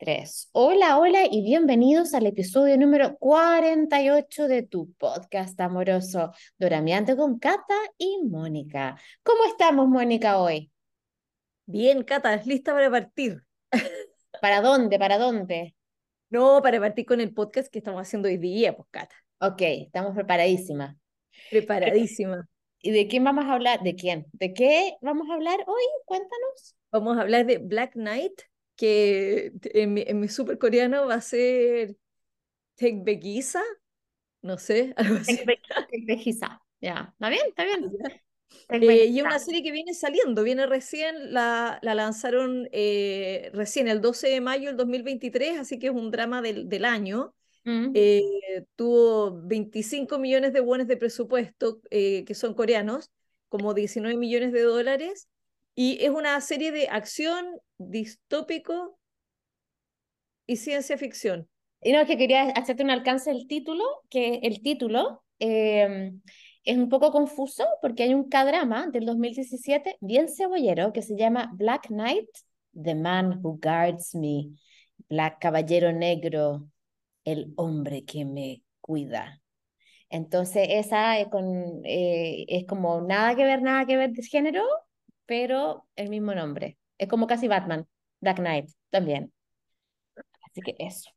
Tres. Hola, hola y bienvenidos al episodio número 48 de tu podcast amoroso, Doramiante con Cata y Mónica. ¿Cómo estamos, Mónica, hoy? Bien, Cata, lista para partir. ¿Para dónde? ¿Para dónde? No, para partir con el podcast que estamos haciendo hoy día, pues, Cata. Ok, estamos preparadísimas. Preparadísima. ¿Y de quién vamos a hablar? ¿De quién? ¿De qué vamos a hablar hoy? Cuéntanos. Vamos a hablar de Black Knight, que en mi, en mi super coreano va a ser Tekbegisa, no sé, algo así. Tekbegisa, ya. ¿Está bien? ¿Está bien? Eh, y es una serie que viene saliendo, viene recién, la, la lanzaron eh, recién el 12 de mayo del 2023, así que es un drama del, del año. Mm. Eh, tuvo 25 millones de wones de presupuesto, eh, que son coreanos, como 19 millones de dólares, y es una serie de acción distópico y ciencia ficción. Y no, es que quería hacerte un alcance del título, que el título eh, es un poco confuso porque hay un K-drama del 2017 bien cebollero que se llama Black Knight, The Man Who Guards Me, Black Caballero Negro, el hombre que me cuida. Entonces, esa es, con, eh, es como nada que ver, nada que ver de género, pero el mismo nombre. Es como casi Batman, Black Knight también. Así que eso.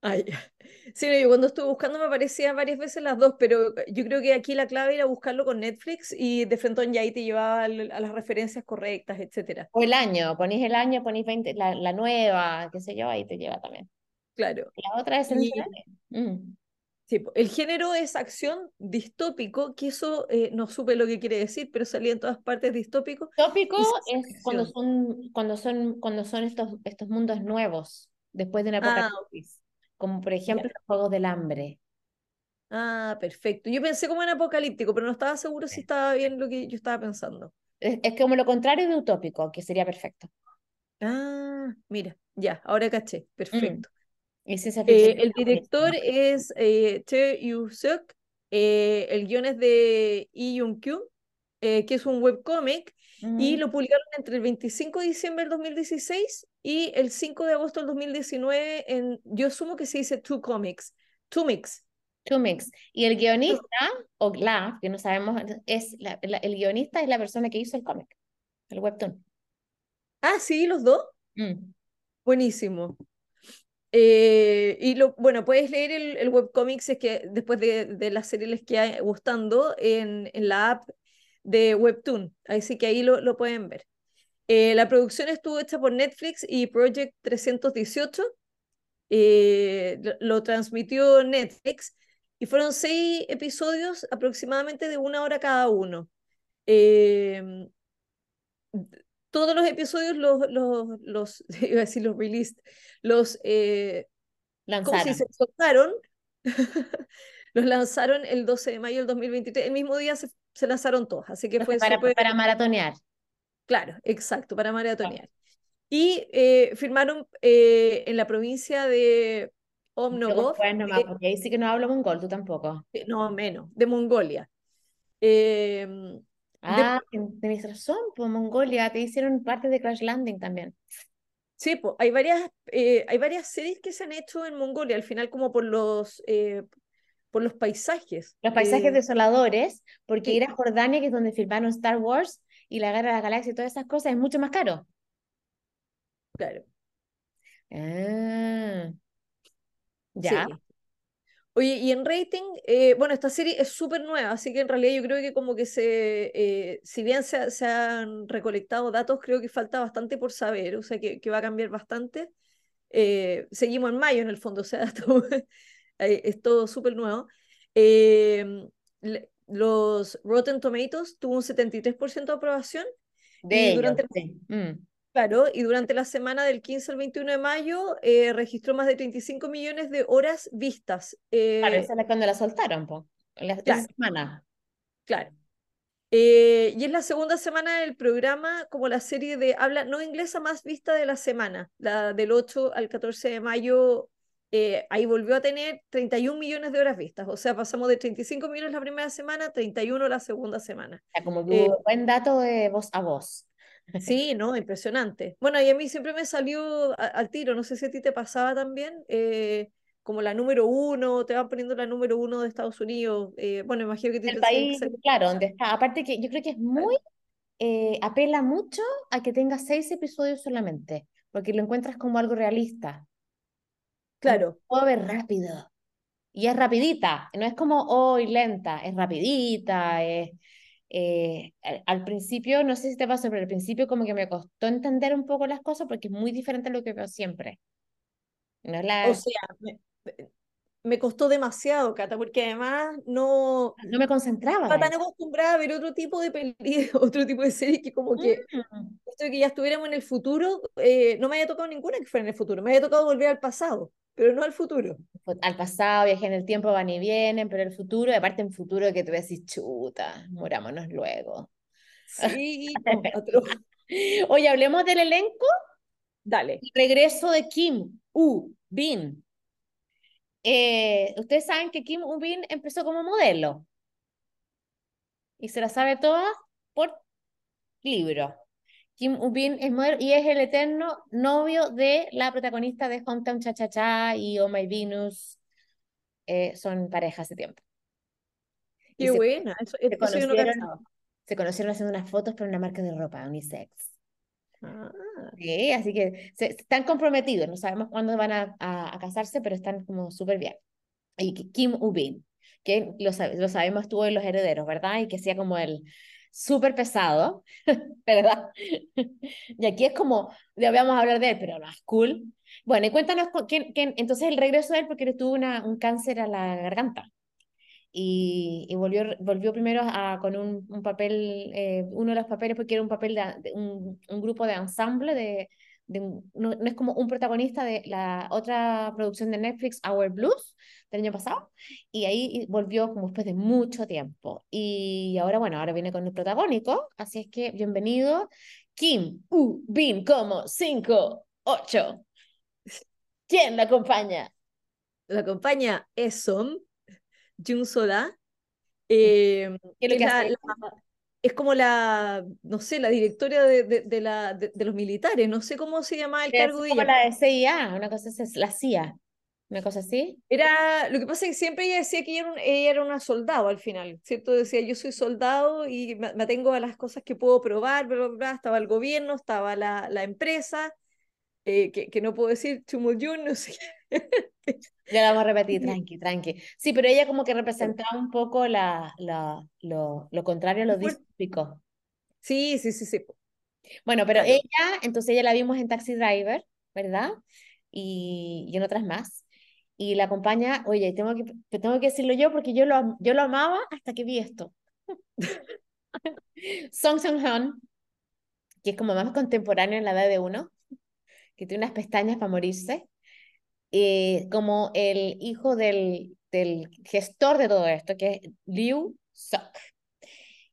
Ay, sí, yo cuando estuve buscando me aparecían varias veces las dos, pero yo creo que aquí la clave era buscarlo con Netflix y de frente ya ahí te llevaba a las referencias correctas, etcétera. O el año, ponís el año, ponís 20, la, la nueva, qué sé yo, ahí te lleva también. Claro. La otra es Y- mm. Sí, el género es acción distópico, que eso eh, no supe lo que quiere decir, pero salía en todas partes distópico. Tópico Y ciencia es cuando son, cuando son, cuando son estos, estos mundos nuevos, después de una Ah, apocalipsis, como por ejemplo los Juegos del Hambre. Ah, perfecto. Yo pensé como en apocalíptico, pero no estaba seguro si estaba bien lo que yo estaba pensando. Es, es como lo contrario de utópico, que sería perfecto. Ah, mira, ya, ahora caché, Mm. Y ciencia Eh, el director es eh, Che Yu-suk, eh, el guion es de Lee Jung-kyun, eh, que es un webcomic, y Mm. lo publicaron entre el 25 de diciembre del 2016 y el 5 de agosto del 2019 en, yo asumo que se dice Two Comics, Two Mix. Two Mix. Y el guionista, o la, que no sabemos, es la- la- el guionista es la persona que hizo el cómic, el webtoon. Ah, sí, los dos. Mm. Buenísimo. Eh, y lo, bueno, puedes leer el, el es que después de, de la serie les gustando en, la app de Webtoon. Así que ahí lo, pueden ver. Eh, la producción estuvo hecha por Netflix y Project 318. Eh, lo, lo transmitió Netflix y fueron seis episodios aproximadamente de una hora cada uno. Eh, todos los episodios los, los, los iba a decir los released, los, eh, como si Lanzaron. se soltaron, los lanzaron el 12 de mayo del 2023, el mismo día se, se lanzaron todos, así que fue para, súper, para maratonear. claro, exacto, para maratonear. Y eh, firmaron eh, en la provincia de Omnogov, pues nomás, eh, porque ahí sí que no hablo mongol, tú tampoco. no menos, de Mongolia. Eh, Ah, tenés razón, pues Mongolia, te hicieron parte de Crash Landing también. Sí, po, hay varias, eh, hay varias series que se han hecho en Mongolia, al final como por los, eh, por los paisajes. Los paisajes eh, desoladores, porque sí. ir a Jordania, que es donde filmaron Star Wars y la Guerra de la Galaxia y todas esas cosas, es mucho más caro. claro, Ah, ya. sí. Oye, y en rating, eh, bueno, esta serie es súper nueva, así que en realidad yo creo que como que se, eh, si bien se, se han recolectado datos, creo que falta bastante por saber, o sea, que, que va a cambiar bastante. Eh, seguimos en mayo en el fondo, o sea, todo- eh, es todo súper nuevo. Le- los Rotten Tomatoes tuvo un 73% de aprobación De y ellos, durante, sí. Mm. Claro, y durante la semana del 15 al 21 de mayo eh, registró más de 35 millones de horas vistas. Claro, Eh, esa es cuando la soltaron, po. La, Claro. semana. claro. Eh, y es la segunda semana del programa como la serie de habla no inglesa más vista de la semana, la del 8 al 14 de mayo. eh, ahí volvió a tener 31 millones de horas vistas, o sea, pasamos de 35 millones la primera semana a 31 la segunda semana. O sea, como que Eh, buen dato de voz a voz. Sí, no, impresionante. Bueno, y a mí siempre me salió a- al tiro, no sé si a ti te pasaba también, eh, como la número uno, te van poniendo la número uno de Estados Unidos. eh, bueno, imagino que El te que país, salir. claro, donde está. Aparte que yo creo que es muy, eh, apela mucho a que tenga seis episodios solamente, porque lo encuentras como algo realista, Claro, puedo ver rápido. Y es rapidita, no es como hoy lenta, es rapidita, es, eh, al, principio, no sé si te pasó, pero al principio como que me costó entender un poco las cosas porque es muy diferente a lo que veo siempre. No es o la, sea, me, me costó demasiado, Cata, porque además no no me concentraba. estaba tan acostumbrada a ver otro tipo de peli, otro tipo de series que como que Mm. esto de que ya estuviéramos en el futuro, eh, no me había tocado ninguna que fuera en el futuro, me había tocado volver al pasado, pero no al futuro. Al pasado, viaje en el tiempo, van y vienen, pero el futuro, y aparte en futuro que te voy a decir, chuta, murámonos luego. Sí, no, atroz. Oye, hablemos del elenco. Dale. El regreso de Kim U Bin. Eh, ustedes saben que Kim U-bin empezó como modelo y se la sabe toda por libro. Kim U-bin es modelo y es el eterno novio de la protagonista de Hometown Cha Cha Cha y Oh My Venus. Eh, son pareja hace tiempo. Y Qué se, buena, eso, se eso yo no conocieron, cachaba. se conocieron haciendo unas fotos para una marca de ropa unisex. Ah, Sí, así que se, están comprometidos, no sabemos cuándo van a, a, a casarse, pero están como súper bien. y Kim Ubin, que lo, lo sabemos estuvo en Los Herederos, ¿verdad? Y que hacía como el súper pesado, ¿verdad? Y aquí es como, ya vamos a hablar de él, pero no cool. Bueno, y cuéntanos, cu- quién, quién, entonces el regreso de él porque él tuvo una, un cáncer a la garganta y, y volvió, volvió primero a, con un, un papel, eh, uno de los papeles, porque era un papel de, de un, un grupo de ensamble, de, de un- no, no es como un protagonista de la otra producción de Netflix, Our Blues, del año pasado, y ahí volvió como después de mucho tiempo. Y ahora, bueno, ahora viene con el protagónico, así es que bienvenido, Kim U Bin como 5, 8. ¿Quién la acompaña? la acompaña Esom, Jun Sola, eh, ¿Qué es lo es, que la- hace? la- es como la, no sé, la directora de, de, de la, de, de los militares, no sé cómo se llamaba el Es cargo de como ella. la de CIA, una cosa así, es la CIA, una cosa así. Era, lo que pasa es que siempre ella decía que ella era, un- ella era una soldado al final, ¿cierto? Decía, yo soy soldado y me, me atengo a las cosas que puedo probar, bla, bla, bla. Estaba el gobierno, estaba la, la empresa, eh, que, que no puedo decir Chumulyun, no sé. Ya la vamos a repetir, tranqui, tranqui. Sí, pero ella como que representaba un poco la, la, lo, lo contrario a lo distópico. Sí, sí, sí, sí, Bueno, pero ella, entonces ella la vimos en Taxi Driver, ¿verdad? Y, y en otras más. Y la acompaña, oye, tengo que, te tengo que decirlo yo porque yo lo, yo lo amaba hasta que vi esto. Song Seung-han, que es como más contemporáneo en la edad de uno, que tiene unas pestañas para morirse. eh, como el hijo del, del gestor de todo esto, que es Liu Suk,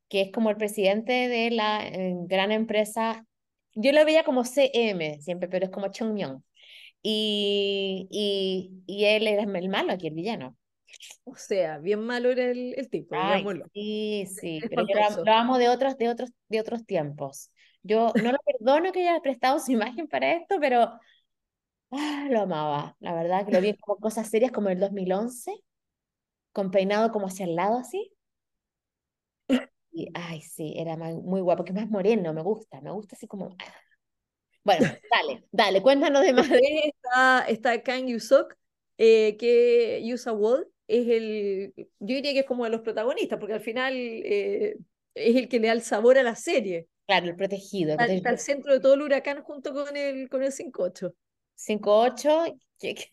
que es como el presidente de la eh, gran empresa. Yo lo veía como CM siempre, pero es como Chongmyong. Y, y, y él era el malo aquí, el villano. O sea, bien malo era el, el tipo, Ay, sí, sí, pero yo lo, lo amo de otros, de otros, de otros tiempos. Yo no lo perdono que haya prestado su imagen para esto, pero ah, lo amaba. La verdad que lo vi como cosas serias como el 2011 con peinado como hacia el lado así. Y, ay, sí, era muy guapo, que más moreno, me gusta, me gusta así como... ah. Bueno, dale, dale, cuéntanos de más. Está, está Kang Yusok, eh, que Yusa Wall es el, yo diría que es como de los protagonistas, porque al final eh, es el que le da el sabor a la serie. Claro, el protegido, el Está, está al protegido. centro de todo el huracán junto con el, con el 5-8. 5-8, que, que,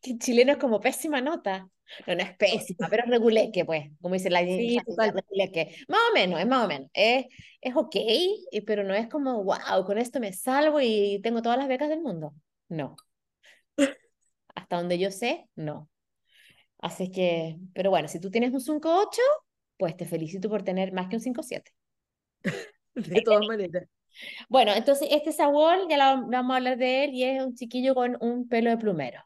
que en chileno es como pésima nota. No, no es pésima, pero es reguleque, pues, como dice la Sí, reguleque. Más o menos, es más o menos. Es, es ok, pero no es como, wow, con esto me salvo y tengo todas las becas del mundo. No, hasta donde yo sé, no. Así que, pero bueno, si tú tienes un 5-8, pues te felicito por tener más que un 5-7. De todas maneras. Bueno, entonces este sabor, ya la- vamos a hablar de él, y es un chiquillo con un pelo de plumero.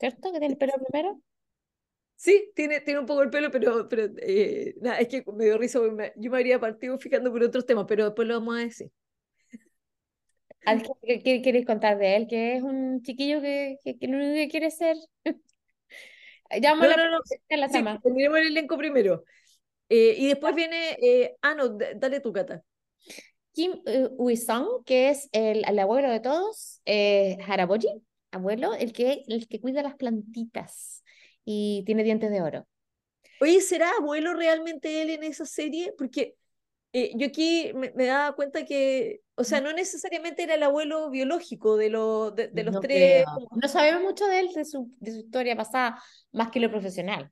¿Cierto? ¿Que tiene el pelo de plumero? Sí, tiene, tiene un poco el pelo, pero, pero eh, nada, es que me dio risa, me, yo me habría partido fijando por otros temas, pero después lo vamos a decir. ¿Qué, qué queréis contar de él? Que es un chiquillo que, que, que lo único que quiere ser. no, no, no, la sí, el elenco primero. Eh, y después viene, eh, ah, no, dale tu cata. Kim uh, que es el, el, abuelo de todos, eh, Haraboji, abuelo, el que, el que cuida las plantitas y tiene dientes de oro. Oye, ¿será abuelo realmente él en esa serie? Porque eh, yo aquí me, me, daba cuenta que, o sea, no necesariamente era el abuelo biológico de, lo, de, de los no tres. No sabemos mucho de él, de su, de su historia pasada, más que lo profesional.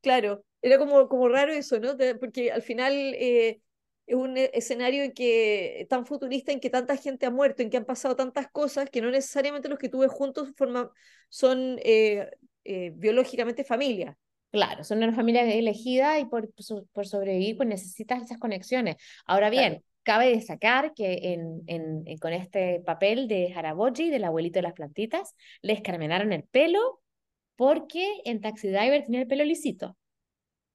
Claro, era como, como raro eso, ¿no? Porque al final eh, es un e, escenario en que, tan futurista en que tanta gente ha muerto, en que han pasado tantas cosas que no necesariamente los que tuve juntos forman, son eh, eh, biológicamente familia. Claro, son una familia elegida y por, por sobrevivir pues necesitas esas conexiones. Ahora bien, claro. cabe destacar que en, en, con este papel de Haraboji, del abuelito de las plantitas, les carmenaron el pelo porque en Taxi Driver tenía el pelo lisito.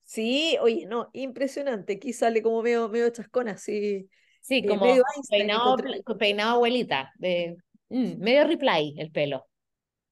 Sí, oye, no, impresionante. Aquí sale como medio, medio chascona, así. Sí, como medio peinado, peinado abuelita, de, mm, medio reply el pelo.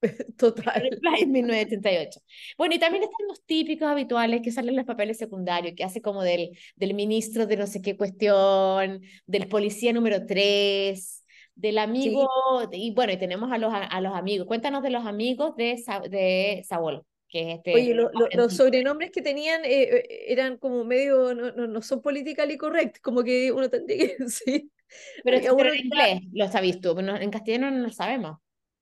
Total. Reply 1988. Bueno, y también están los típicos habituales que salen en los papeles secundarios, que hace como del, del ministro de no sé qué cuestión, del policía número 3, del amigo, sí. y bueno, y tenemos a los, a los amigos. Cuéntanos de los amigos de, de Saúl. Que es este, Oye, lo, lo, los sobrenombres que tenían eh, eran como medio, no, no, no son politically correct, como que uno tendría que decir. Pero, pero en inglés lo sabes tú, en castellano no lo sabemos.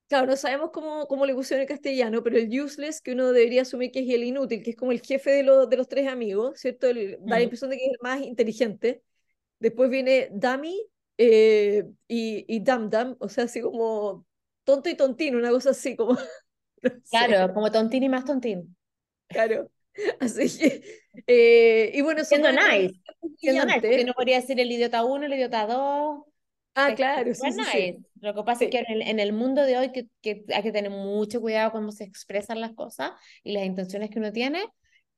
Claro, no sabemos cómo, cómo le pusieron en castellano, pero el useless, que uno debería asumir que es el inútil, que es como el jefe de, lo, de los tres amigos, ¿cierto? El, da la impresión de que es el más inteligente. Después viene Dummy eh, y, y Dam Dam, o sea, así como tonto y tontín, una cosa así como... No claro, sé. como tontín y más tontín. Claro. Así que, eh, y bueno, siendo nice, siendo nice, porque no podría ser el idiota 1, el idiota 2. Ah, claro, sí, sí. Lo que pasa sí. es que en el, en el, mundo de hoy que, que, hay que tener mucho cuidado cómo se expresan las cosas y las intenciones que uno tiene.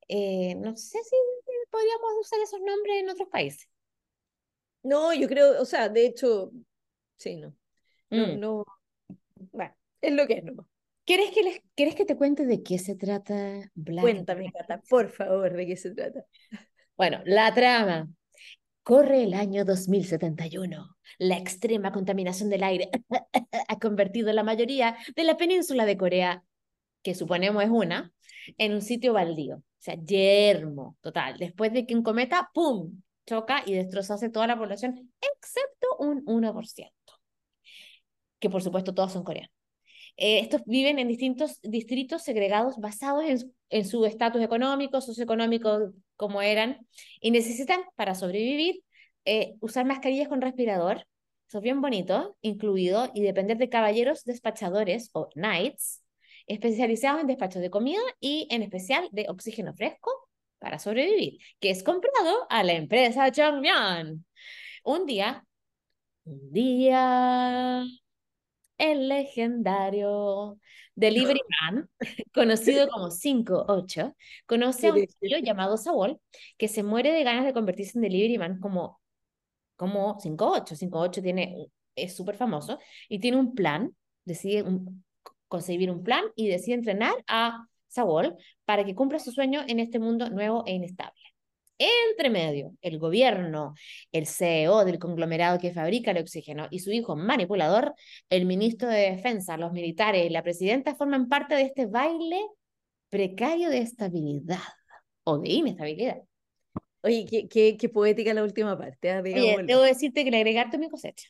Eh, no sé si podríamos usar esos nombres en otros países. No, yo creo, o sea, de hecho, sí, no. No, mm. no. Bueno, es lo que es nomás. ¿Quieres que, les, ¿Quieres que te cuente de qué se trata Black? Cuéntame, Cata, por favor, de qué se trata. Bueno, la trama. Corre el año 2071. La extrema contaminación del aire ha convertido la mayoría de la península de Corea, que suponemos es una, en un sitio baldío. O sea, yermo total. Después de que un cometa, ¡pum!, choca y destrozase toda la población, excepto un 1%. Que por supuesto todos son coreanos. Eh, estos viven en distintos distritos segregados basados en, su estatus económico, socioeconómico, como eran, y necesitan, para sobrevivir, eh, usar mascarillas con respirador, eso es bien bonito, incluido, y depender de caballeros despachadores o knights, especializados en despachos de comida y en especial de oxígeno fresco para sobrevivir, que es comprado a la empresa Chongmyeon. Un día, un día, el legendario Delivery Man, conocido como 5-8, conoce a un tío llamado Saúl que se muere de ganas de convertirse en Delivery Man como, como 5-8. 5-8 tiene, es súper famoso y tiene un plan, decide un, concebir un plan y decide entrenar a Saúl para que cumpla su sueño en este mundo nuevo e inestable. Entre medio, el gobierno, el CEO del conglomerado que fabrica el oxígeno y su hijo manipulador, el ministro de Defensa, los militares y la presidenta forman parte de este baile precario de estabilidad o de inestabilidad. Oye, qué, qué, qué poética la última parte. ¿eh? Oye, debo decirte que le agregaste mi cosecha.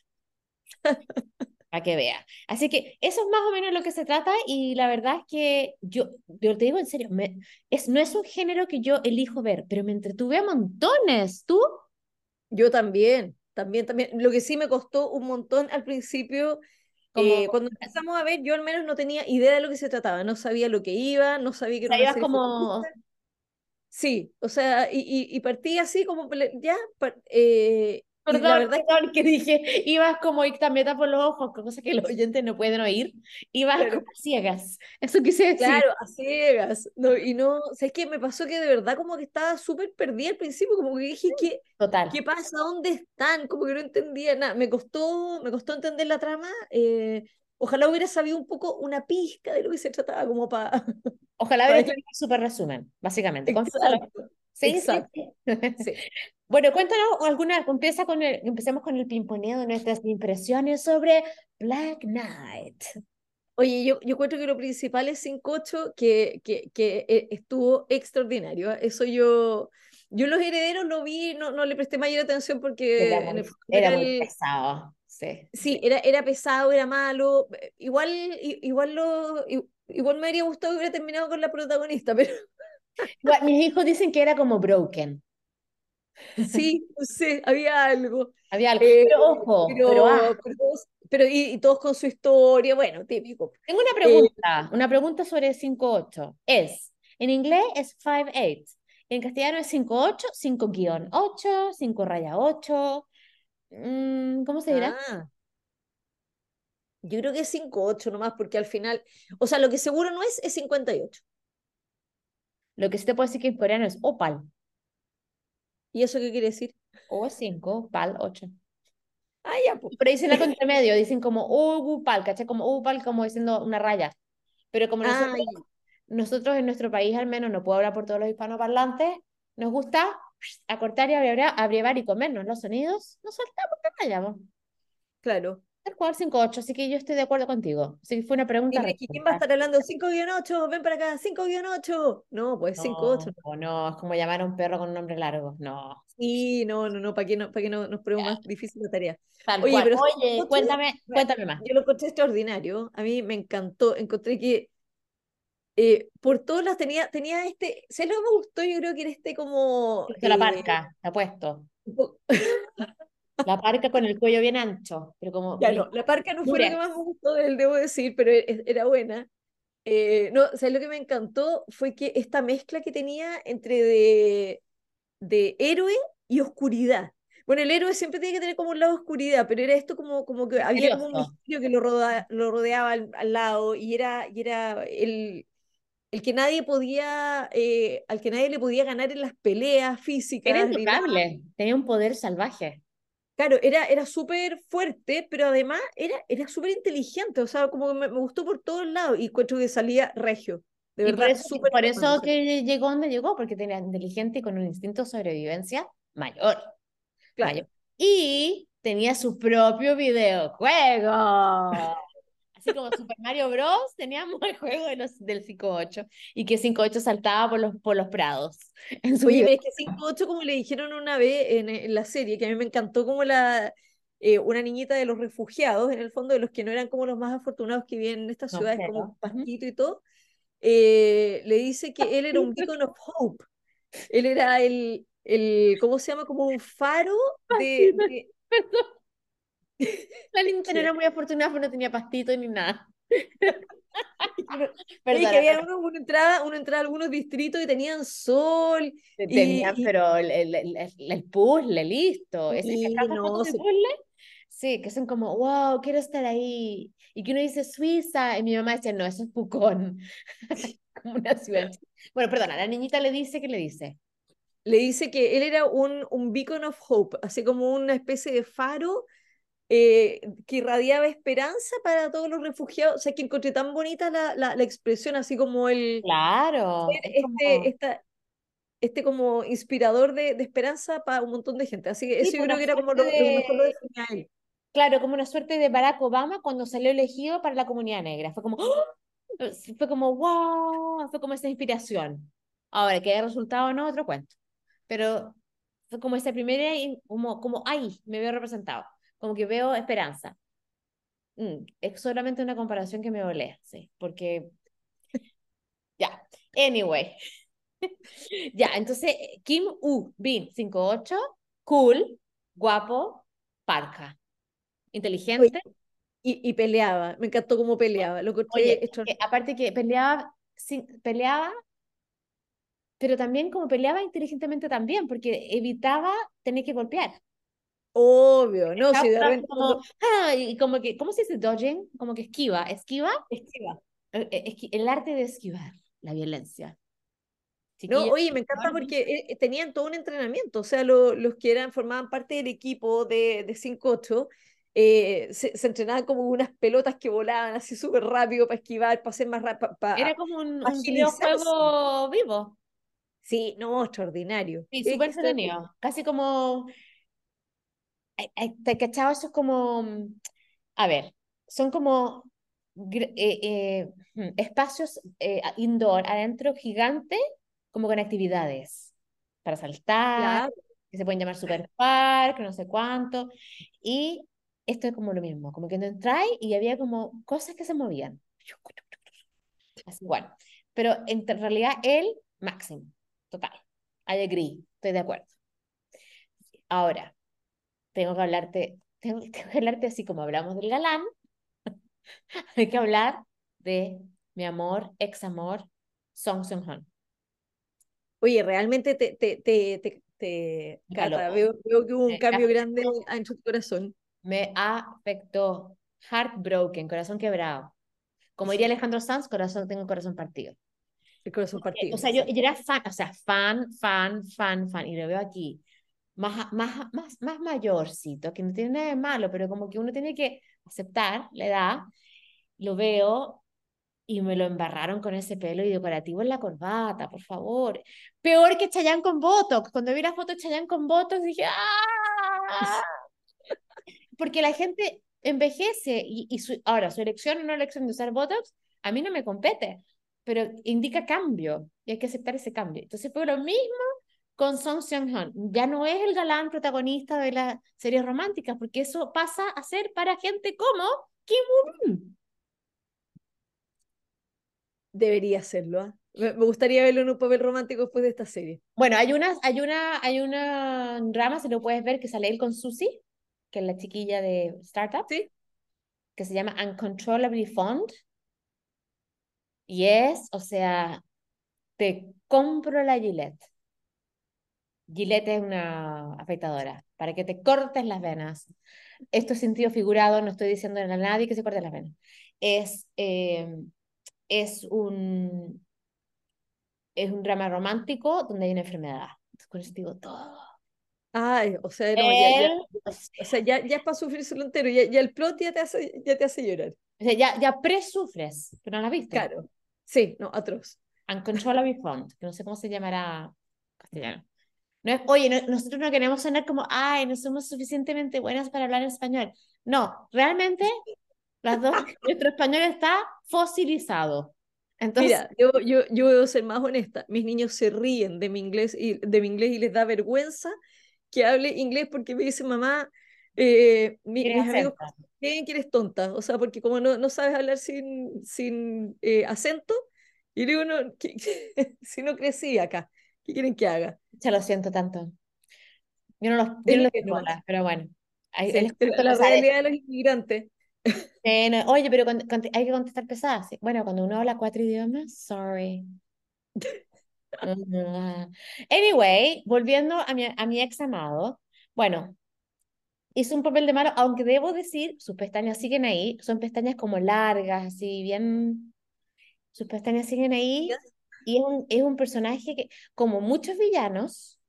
para que vea. Así que eso es más o menos lo que se trata y la verdad es que yo, yo te digo en serio, me, es, no es un género que yo elijo ver, pero me entretuve a montones. ¿Tú? Yo también, también, también. Lo que sí me costó un montón al principio, eh, cuando empezamos a ver, yo al menos no tenía idea de lo que se trataba, no sabía lo que iba, no sabía que era una serie como... Sí, o sea, y, y, y partí así como, ya, eh, la Perdón, verdad es que, perdón, que dije, ibas como ictameta por los ojos, cosa que los oyentes no pueden oír, ibas claro, como a ciegas, eso quise decir. claro, a ciegas. No, y no, ¿sabes qué? Me pasó que de verdad como que estaba súper perdida al principio, como que dije, ¿qué, Total. qué pasa? ¿Dónde están? Como que no entendía nada. Me costó, me costó entender la trama. eh, ojalá hubiera sabido un poco, una pizca de lo que se trataba, como para... Ojalá hubiera tenido un súper resumen, básicamente. Exacto, Sí, sí, sí. Bueno, cuéntanos alguna, empieza con el, empecemos con el pimponeo de nuestras impresiones sobre Black Knight. Oye, yo, yo encuentro que lo principal es 5-8, que, que, que eh, estuvo extraordinario. Eso yo, yo los herederos lo vi, no, no le presté mayor atención porque Era muy, era muy pesado, sí. sí, era, era pesado, era malo. Igual, igual, lo, igual me habría gustado que hubiera terminado con la protagonista, pero Igual, mis hijos dicen que era como broken. sí, no sé, había algo. Había algo. Eh, Pero ojo, pero ah, pero, pero, todos- pero y, y todos con su historia, bueno, típico. tengo una Eh, pregunta, una pregunta sobre 5-8. Es, en inglés es 5-8, en castellano es 5-8, 5-8, 5 raya 8. mm, ¿cómo se dirá? ah. Yo creo que es 5-8 nomás, porque al final, o sea, lo que seguro no es, es 58. Lo que sí te puedo decir que en coreano es opal, ¿Y eso qué quiere decir? o es 5, pal, 8. Ah, ya, pues. Pero dicen algo entre medio, dicen como upal, ¿cachai? Como upal, como diciendo una raya. Pero como Ah, nosotros, en nuestro país al menos, no puedo hablar por todos los hispanoparlantes, nos gusta acortar y abreviar y comernos los sonidos, nos soltamos que callamos. claro. Tal cual 5-8, así que yo estoy de acuerdo contigo. Así que fue una pregunta que ¿quién va a estar hablando 5-8? Ven para acá, 5-8. No, pues 5-8. No, no, es como llamar a un perro con un nombre largo. No. Sí, no, no, no, para que no, para que no nos ponemos más difícil la tarea. Tal Oye, cual. pero Oye, 5-8, cuéntame, me- cuéntame más. yo lo encontré extraordinario. A mí me encantó. Encontré que eh, por todas las tenía, tenía este, ¿sabes lo que me gustó? Yo creo que era este como... Esto la eh, parca, te apuesto. La parca con el cuello bien ancho, pero como Ya no, la parca no fue lo que más me gustó de él, debo decir, pero e- era buena. Eh, no, ¿sabes lo que me encantó? Fue que esta mezcla que tenía entre de, de héroe y oscuridad. Bueno, el héroe siempre tiene que tener como un lado de oscuridad, pero era esto como, como que había como un misterio que lo, roda- lo rodeaba al, al lado y era, y era el, el que nadie podía, eh, al que nadie le podía ganar en las peleas Era físicas. nada. intocable, tenía un poder salvaje. Claro, era, era súper fuerte, pero además era, era súper inteligente, o sea, como que me, me gustó por todos lados y encuentro que salía regio, de Y por verdad, eso, súper por eso que llegó donde llegó, porque tenía inteligente y con un instinto de sobrevivencia mayor, Claro, mayor. Y tenía su propio videojuego. Así como Super Mario Bros. teníamos el juego de los, del 5-8 y que 5-8 saltaba por los, por los prados en su Oye, es que 5-8, como le dijeron una vez en, en la serie, que a mí me encantó como la, eh, una niñita de los refugiados, en el fondo de los que no eran como los más afortunados que viven en estas No, ciudades como Ujú. Pastito y todo, eh, le dice que él era un beacon of hope, él era el, el ¿cómo se llama? Como un faro de... de- La Nintendo ¿Qué? era muy afortunada porque no tenía pastito ni nada. Oye, Perdona, que había uno, uno entraba, uno entraba a algunos distritos y tenían sol, Te- y, Tenían, y- pero el, el, el, el- el puzzle, listo. Esas y esas no, se- puzzle, sí, que son como, wow, quiero estar ahí. Y que uno dice Suiza, y mi mamá decía, no, eso es Pucón. Como una ciudad. Bueno, perdona, la niñita le dice, ¿qué le dice? le dice que él era un, un beacon of hope, así como una especie de faro eh, que irradiaba esperanza para todos los refugiados. O sea, que encontré tan bonita la, la, la expresión, así como el, Claro, es este, como, esta, este como inspirador de, de esperanza para un montón de gente. Así que sí, eso yo creo que era como lo, lo que mejor lo de, definía él. claro, como una suerte de Barack Obama cuando salió elegido para la comunidad negra. Fue como, ¡oh! fue como, wow, fue como esa inspiración. Ahora, que haya resultado o no, otro cuento. Pero fue como esa primera, como, como, ay, me veo representado, como que veo esperanza. Mm, es solamente una comparación que me volea, sí, porque, ya, anyway. Ya, entonces, Kim U, Bin, 5'8", cool, guapo, parca, Oye, inteligente. y, y peleaba, me encantó cómo peleaba, lo Oye, que aparte que peleaba, sin, peleaba, pero también como peleaba inteligentemente también, porque evitaba tener que golpear. Obvio, no, si de repente como, ah, y como que, ¿cómo se dice dodging? Como que esquiva, esquiva. Esquiva. Eh, eh, el arte de esquivar la violencia. No, oye, me encanta porque eh, tenían todo un entrenamiento, o sea, los que eran, formaban parte del equipo de, de 5-8, se, se, entrenaban como unas pelotas que volaban así súper rápido para esquivar, para ser más rápido. Era como un, un videojuego vivo. Sí, no, extraordinario. Sí, súper entretenido. Casi como. ¿Te cachado? Eso es como. A ver, son como eh, eh, hmm, espacios eh, indoor adentro gigantes, como con actividades para saltar, que se pueden llamar super park, no sé cuánto. Y esto es como lo mismo, como que no entráis y había como cosas que se movían. Así, bueno. Pero en realidad él, máximo. Total. I agree. Estoy de acuerdo. Ahora, tengo que hablarte, tengo, que hablarte así como hablamos del galán. Hay que hablar de mi amor, ex amor, Song Seung Hoon. Oye, realmente te, te, te, te, te veo, veo, que hubo un cambio grande en tu corazón. Me afectó. Heartbroken, corazón quebrado. Como diría Alejandro Sanz, corazón, tengo corazón partido. El corazón partido. O sea, yo, yo, era fan, o sea, fan, fan, fan, fan, y lo veo aquí, más, más, más, más mayorcito, que no tiene nada de malo, pero como que uno tiene que aceptar la edad, lo veo y me lo embarraron con ese pelo y decorativo en la corbata, por favor. Peor que Chayanne con Botox. Cuando vi la foto de Chayanne con Botox dije, ¡ah! Porque la gente envejece y, y su, ahora su elección o no elección de usar Botox, a mí no me compete pero indica cambio y hay que aceptar ese cambio. Entonces fue lo mismo con Song Seung-hun. Ya no es el galán protagonista de las series románticas, porque eso pasa a ser para gente como Kim Woo-bin. Debería serlo. ¿ah? Me gustaría verlo en un papel romántico después de esta serie. Bueno, hay una, hay una, hay una drama, si lo puedes ver, que sale él con Susie, que es la chiquilla de Startup, ¿Sí? que se llama Uncontrollably Fond y es, o sea, te compro la Gillette. Gillette es una afeitadora para que te cortes las venas. Esto es sentido figurado, no estoy diciendo a nadie que se corte las venas. Es, eh, es, un, es un drama romántico donde hay una enfermedad. con eso digo todo. Ay, o sea, no, ya, ya, o sea, ya, ya es para sufrírselo entero, ya, ya, el plot ya te hace, ya te hace llorar. O sea, ya, ya presufres, pero no la viste. Claro. Sí, no, atroz. Uncontrollably Fond, que no sé cómo se llamará castellano. No es, oye, nosotros no queremos sonar como, ay, no somos suficientemente buenas para hablar español. No, realmente, las dos, nuestro español está fosilizado. Entonces, Mira, yo, yo, yo debo ser más honesta. Mis niños se ríen de mi inglés y, de mi inglés y les da vergüenza que hable inglés porque me dicen, mamá, eh, mis amigos creen que eres tonta, o sea, porque como no, no sabes hablar sin, sin eh, acento, y digo, no, si no crecí acá, ¿qué quieren que haga? Ya lo siento tanto. Yo no los, yo no los pero bueno. Hay, la realidad de los inmigrantes. oye, pero hay que contestar pesadas. Bueno, cuando uno habla cuatro idiomas, sorry. anyway, volviendo a mi, a mi ex amado, bueno, hizo un papel de malo, aunque debo decir, sus pestañas siguen ahí, son pestañas como largas, así bien, sus pestañas siguen ahí, y es un, es un personaje que, como muchos villanos,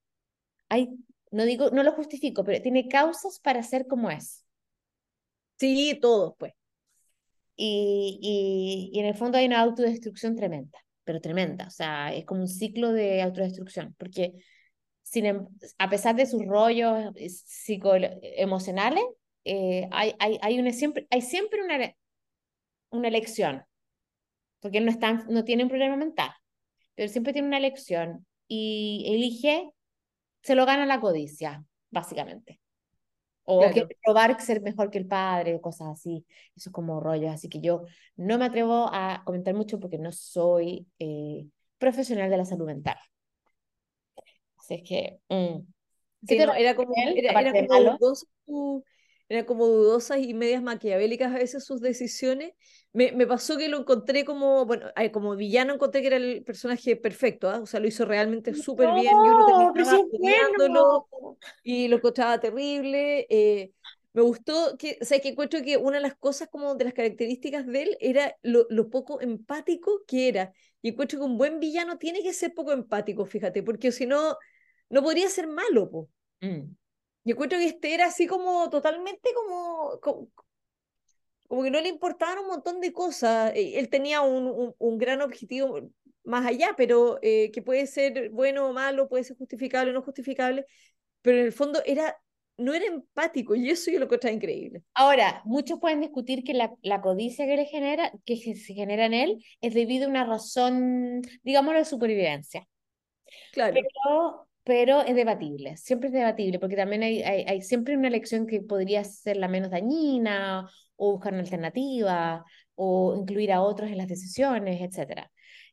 hay, no digo, no lo justifico, pero tiene causas para ser como es. Sí, todos, pues. Y, y, y en el fondo hay una autodestrucción tremenda, pero tremenda, o sea, es como un ciclo de autodestrucción, porque sin, em, a pesar de sus rollos eh, psicoemocionales, eh, hay, hay, hay, una, siempre, hay siempre una, una elección, porque él no, está, no tiene un problema mental, pero siempre tiene una elección y elige, se lo gana la codicia, básicamente. O quiere probar ser mejor que el padre, cosas así. Eso es como rollos. Así que yo no me atrevo a comentar mucho porque no soy eh, profesional de la salud mental es que... Mm. era como, era, era como eran como dudosas y medias maquiavélicas a veces sus decisiones. Me, me pasó que lo encontré como, bueno, como villano encontré que era el personaje perfecto, ¿ah? o sea, lo hizo realmente súper bien y uno terminaba y lo encontraba terrible. Eh, me gustó que, o sea, que encuentro que una de las cosas como de las características de él era lo, lo poco empático que era. Y encuentro que un buen villano tiene que ser poco empático, fíjate, porque si no, no podría ser malo, po. Mm. Yo encuentro que este era así como totalmente como, como, que no le importaban un montón de cosas. Eh, él tenía un, un, un gran objetivo más allá, pero eh, que puede ser bueno o malo, puede ser justificable o no justificable, pero en el fondo era no era empático y eso yo lo encontraba increíble. Ahora, muchos pueden discutir que la, la, codicia que le genera, que se genera en él, es debido a una razón, digamos, de supervivencia. Claro. Pero, pero es debatible, siempre es debatible, porque también hay, hay, hay, siempre una elección que podría ser la menos dañina, o buscar una alternativa, o incluir a otros en las decisiones, etc.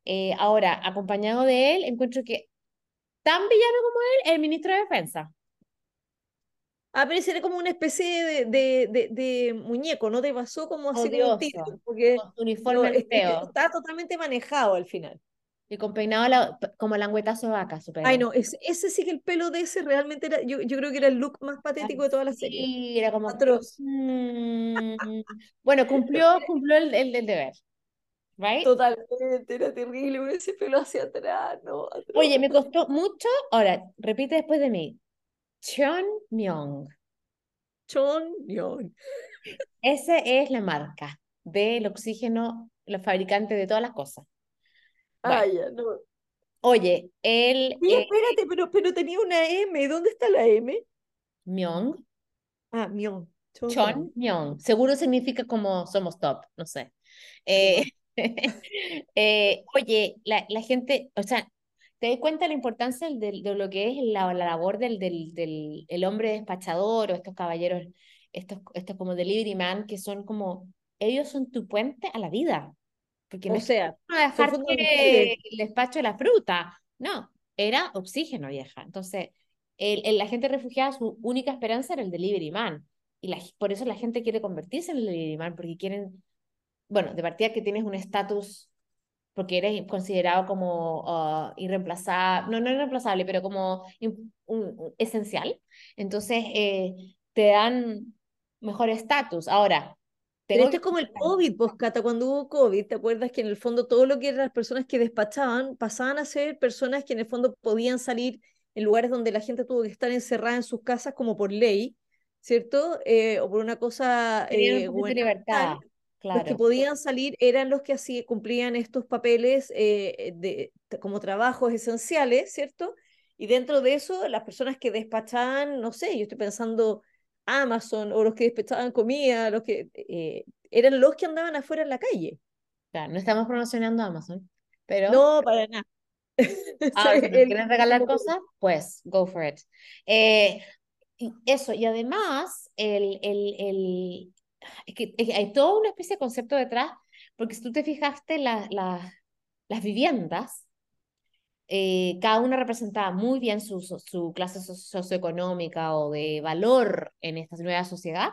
Eh, ahora, acompañado de él, encuentro que tan villano como él, el ministro de Defensa. Ah, pero ese era como una especie de, de, de, de muñeco, ¿no te pasó como así como un tiro? Porque uniforme no, está totalmente manejado al final. Y con peinado la, como langüetazo de vaca, super. Ay, no, ese, ese sí que el pelo de ese realmente era, yo, yo creo que era el look más patético de toda la serie. Sí, era como... Atroz. Mmm, bueno, cumplió, cumplió el, el, el, deber. Right? Totalmente, era terrible con ese pelo hacia atrás, ¿no? Atroz. Oye, me costó mucho, ahora, repite después de mí, Chon Myung. Chon Myung. Esa es la marca del oxígeno, los fabricantes de todas las cosas. No. Oye, él. Sí, eh, espérate, pero, pero tenía una M. ¿Dónde está la M? Myung. Ah, Myung. Chon, Chon Myung. Seguro significa como somos top, no sé. Eh, eh, oye, la, la gente, o sea, te das cuenta de la importancia de, de lo que es la, la labor del, del, del el hombre despachador o estos caballeros, estos, estos como delivery man, que son como, ellos son tu puente a la vida. Porque o sea, no dejarte el despacho de la fruta, no, era oxígeno, vieja. Entonces, el, el, la gente refugiada, su única esperanza era el delivery man. Y la, por eso la gente quiere convertirse en el delivery man, porque quieren, bueno, de partida que tienes un estatus porque eres considerado como uh, irreemplazable, no, no irreemplazable, pero como un, un, esencial. Entonces, eh, te dan mejor estatus. Ahora, pero esto es como el COVID, pues, Cata, cuando hubo COVID, ¿te acuerdas que en el fondo todo lo que eran las personas que despachaban pasaban a ser personas que en el fondo podían salir en lugares donde la gente tuvo que estar encerrada en sus casas como por ley, ¿cierto? Eh, o por una cosa... Eh, un libertad. Claro. Los que podían salir eran los que así cumplían estos papeles eh, de, como trabajos esenciales, ¿cierto? Y dentro de eso, las personas que despachaban, no sé, yo estoy pensando Amazon o los que despachaban comida, los que eh, eran los que andaban afuera en la calle. Claro, no estamos promocionando Amazon, pero... No, para nada. Ah, si quieren regalar cosas, pues go for it. Eh, eso, y además, el, el, el, es que, es que hay toda una especie de concepto detrás, porque si tú te fijaste, la, la, las viviendas, eh, cada una representaba muy bien su, su, clase socioeconómica o de valor en esta nueva sociedad,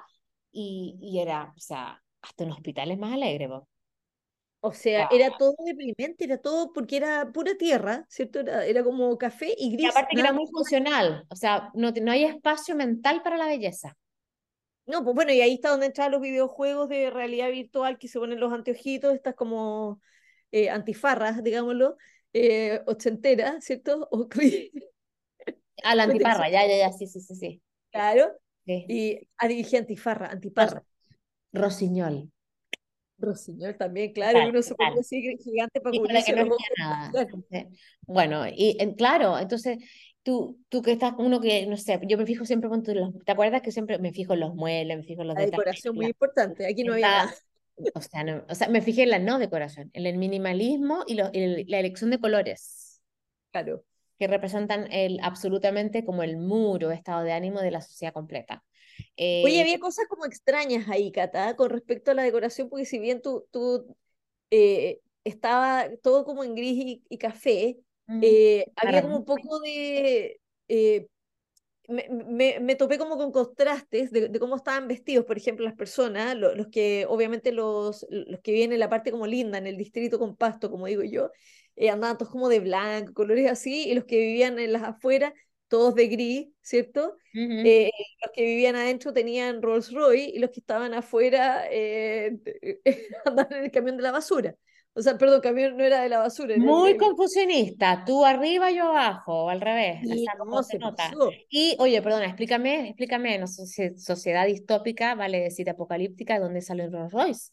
y, y era, o sea, hasta un hospital es más alegre. O sea, era todo deprimente, era todo porque era pura tierra, ¿cierto? Era, era como café y gris. Y aparte que era muy funcional, o sea, no, no hay espacio mental para la belleza. No, pues bueno, y ahí está donde entran los videojuegos de realidad virtual que se ponen los anteojitos, estas como eh, antifarras, digámoslo, eh, ochenteras, ¿cierto? O... ah, la antifarra, ya, ya, ya, sí, sí, sí. sí. Claro. Sí. Y ah, dije antifarra, antiparra. Rosiñol. Rosiñol también, claro, claro uno se pone así gigante para cubrirse no nada. Entonces, bueno, y claro, entonces tú, tú que estás, uno que, no sé, yo me fijo siempre, ¿te acuerdas que siempre me fijo en los muebles, me fijo en los La detalles? decoración muy importante, aquí no había nada. O sea, no, o sea, me fijé en la no decoración, en el minimalismo y lo, el, la elección de colores. Claro. Que representan el, absolutamente como el muro, estado de ánimo de la sociedad completa. Eh, Oye, había cosas como extrañas ahí, Cata, con respecto a la decoración, porque si bien tú, tú eh, estaba todo como en gris y, y café, eh, había como un poco de, eh, me, me, me, topé como con contrastes de, de, cómo estaban vestidos, por ejemplo, las personas, los, los, que obviamente los, los que vienen en la parte como linda, en el distrito con pasto, como digo yo, eh, andaban todos como de blanco, colores así, y los que vivían en las afueras, todos de gris, ¿cierto? Uh -huh. eh, los que vivían adentro tenían Rolls Royce y los que estaban afuera eh, andaban en el camión de la basura. O sea, perdón, camión no era de la basura. Muy el... confusionista, tú arriba, yo abajo, o al revés. Sí, o sea, no, se, nota. Y, oye, perdona, explícame, explícame, no sociedad distópica, vale decir apocalíptica, ¿dónde sale Rolls Royce?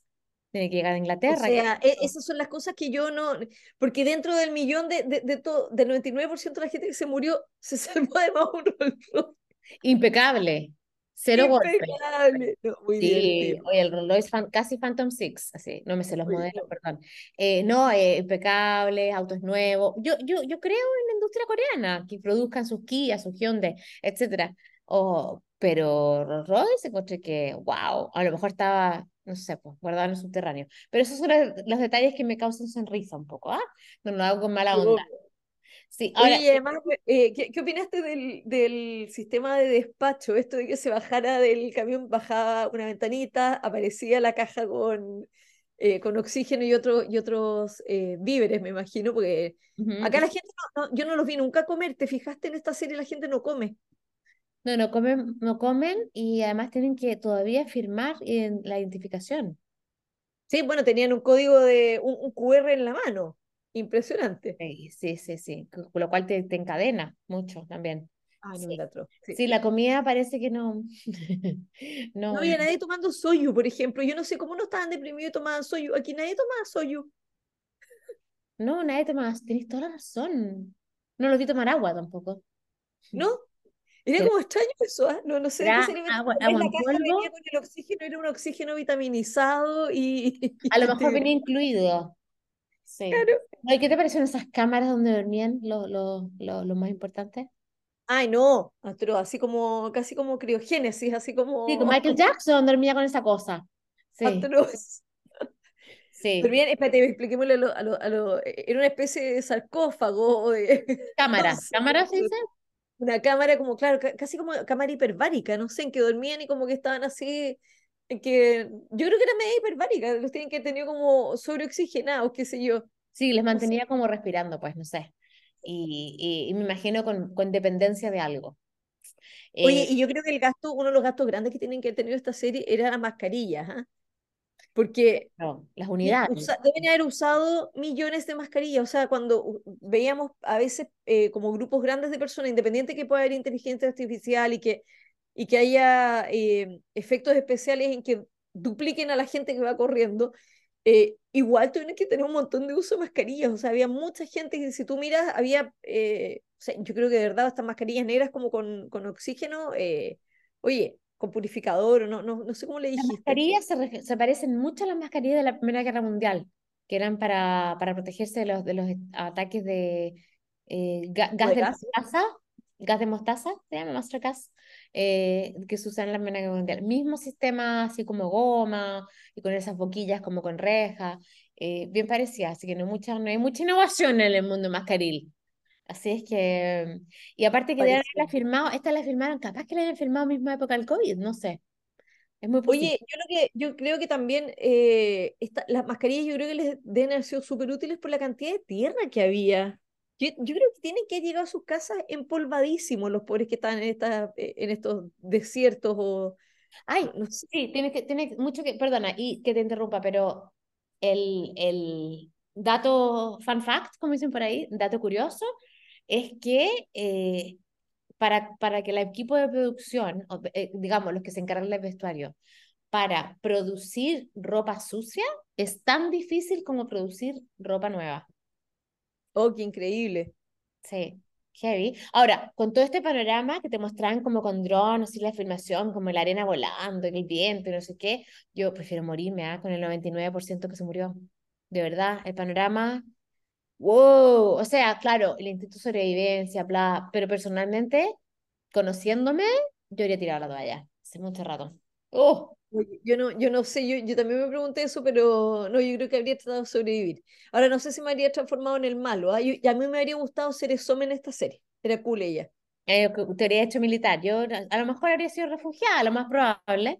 Tiene que llegar a Inglaterra. O sea, e esas son las cosas que yo no. Porque dentro del millón de, de, de todo, del 99% de la gente que se murió, se salvó además un Rolls Royce. Impecable. Cero Impecable. No, muy sí, oye, el Rolls Royce fan, casi Phantom Six, así, no me sé los muy modelos, bien. perdón. Eh, no, eh, impecable, autos nuevos. Yo, yo, yo creo en la industria coreana, que produzcan sus Kia, sus Hyundai, etcétera. Oh, pero Rolls Royce encontré que, wow, a lo mejor estaba, no sé, pues guardado en el subterráneo. Pero esos son los detalles que me causan sonrisa un poco, ¿ah? No lo hago con mala onda. Sí, ahora, Oye, además, eh, ¿qué, ¿qué, opinaste del, del sistema de despacho? Esto de que se bajara del camión, bajaba una ventanita, aparecía la caja con, eh, con oxígeno y, otro, y otros eh, víveres, me imagino, porque uh -huh. acá la gente, no, no, yo no los vi nunca comer, ¿te fijaste en esta serie? La gente no come. No, no comen, no comen y además tienen que todavía firmar en la identificación. Sí, bueno, tenían un código de un, un QR en la mano. Impresionante. Sí, sí, sí, sí. Con lo cual te, te encadena mucho también. Ah, sí. no, sí. sí, la comida parece que no. no, no había nadie tomando soyu, por ejemplo. Yo no sé cómo no estaban deprimidos y tomaban soyu. Aquí nadie tomaba soyu. No, nadie tomaba. Tienes toda la razón. No los vi tomar agua tampoco. ¿No? Era sí. como extraño eso, ¿eh? no, no sé era qué agua, agua la caja venía con el oxígeno, era un oxígeno vitaminizado y... A lo mejor venía incluido. Sí. Claro. ¿Y qué te parecieron esas cámaras donde dormían los lo, lo, lo, más importantes? Ay, no, pero así como, casi como criogénesis, así como... Sí, como Michael Jackson dormía con esa cosa. Sí. Atroz. Sí. Bien, espérate, expliquémosle a lo, a lo, a lo, era una especie de sarcófago o de... Cámara, no sé, ¿cámara se dice? Una cámara como, claro, casi como cámara hiperbárica, no sé, en que dormían y como que estaban así que yo creo que era media hiperbárica, los tienen que tener como sobreoxigenados, qué sé yo. Sí, les mantenía como respirando, pues, no sé. Y, y, y, me imagino con, con dependencia de algo. Oye, eh, y yo creo que el gasto, uno de los gastos grandes que tienen que tener esta serie era las mascarillas, ¿eh? Porque no, las unidades. Usa, deben haber usado millones de mascarillas. O sea, cuando veíamos a veces eh, como grupos grandes de personas, independiente que pueda haber inteligencia artificial y que y que haya eh, efectos especiales en que dupliquen a la gente que va corriendo, eh, igual tienen que tener un montón de uso de mascarillas. O sea, había mucha gente que si tú miras, había, eh, o sea, yo creo que de verdad estas mascarillas negras como con, con oxígeno, eh, oye, con purificador, no, no, no sé cómo le dijiste. Las mascarillas se, se parecen mucho a las mascarillas de la Primera Guerra Mundial, que eran para, para protegerse de los, de los ataques de gas de, de mostaza, gas de mostaza, se llama Master Gas, eh, que se usa en la Primera Guerra Mundial. Mismo sistema así como goma y con esas boquillas como con reja, eh, bien parecía, así que no, mucha, no hay mucha innovación en el mundo mascaril. Así es que, y aparte que deben haberla firmado, esta la firmaron, capaz que la hayan firmado misma época del COVID, no sé. Es muy Oye, yo, lo que, yo creo que también eh, esta, las mascarillas yo creo que les deben haber sido súper útiles por la cantidad de tierra que había. Yo, yo, creo que tienen que llegar a sus casas empolvadísimos los pobres que están en, esta, en estos desiertos o... Ay, no sé. sí, tiene, que, tiene mucho que... Perdona, y que te interrumpa, pero el, el dato fun fact, como dicen por ahí, dato curioso, es que eh, para, para que el equipo de producción, eh, digamos, los que se encargan del vestuario, para producir ropa sucia, es tan difícil como producir ropa nueva. Oh, qué increíble. Sí, heavy. Ahora, con todo este panorama que te mostraban como con drones y la filmación, como la arena volando, el viento y no sé qué, yo prefiero morirme ¿eh? con el 99% que se murió. De verdad, el panorama, wow. O sea, claro, el instinto de sobrevivencia, bla, pero personalmente, conociéndome, yo habría tirado la toalla hace mucho rato. ¡Oh! Yo no, yo no sé, yo, yo también me pregunté eso, pero no, yo creo que habría tratado de sobrevivir. Ahora no sé si me habría transformado en el malo, ¿eh? yo, y a mí me habría gustado ser Some en esta serie, era cool ella. Eh, te habría hecho militar. Yo a lo mejor habría sido refugiada, lo más probable.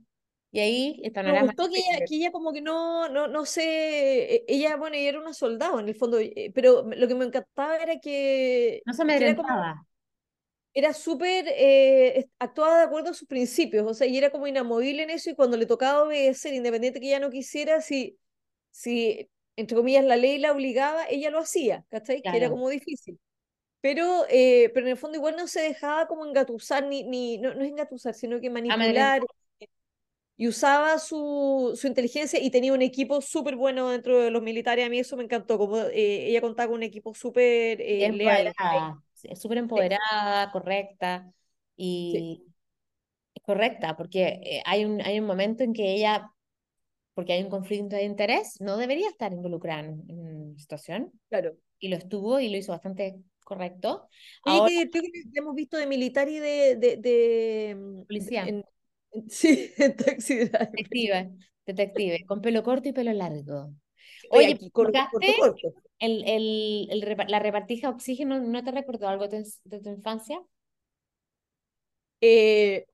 Y ahí el Me panorama. gustó que ella, que ella como que no, no, no sé, e- ella, bueno, ella era una soldado en el fondo, eh, pero lo que me encantaba era que, No se amedrentaba. Era súper, eh, actuaba de acuerdo a sus principios, o sea, y era como inamovible en eso y cuando le tocaba obedecer, independiente que ella no quisiera, si, si, entre comillas, la ley la obligaba, ella lo hacía, ¿cachai? Que era como difícil. Pero, eh, pero en el fondo igual no se dejaba como engatusar, ni, ni no, no es engatusar, sino que manipular Amedrentaba. y usaba su, su inteligencia y tenía un equipo súper bueno dentro de los militares. A mí eso me encantó, como eh, ella contaba con un equipo súper eh, leal. empoderada. sí, Súper empoderada, correcta. sí, Y correcta, porque eh, hay un, hay un momento en que ella, porque hay un conflicto de interés, no debería estar involucrada en, en la situación. claro. Y lo estuvo y lo hizo bastante correcto. Divertido que hemos visto de militar y de... de, de, mm, policía, en, sí, en Taxi detective, detective, con pelo corto y pelo largo. Oye, aquí corto, ¿buscaste corto, corto. El, el, el la repartija de oxígeno? ¿No te recordó algo de, de tu infancia? Eh,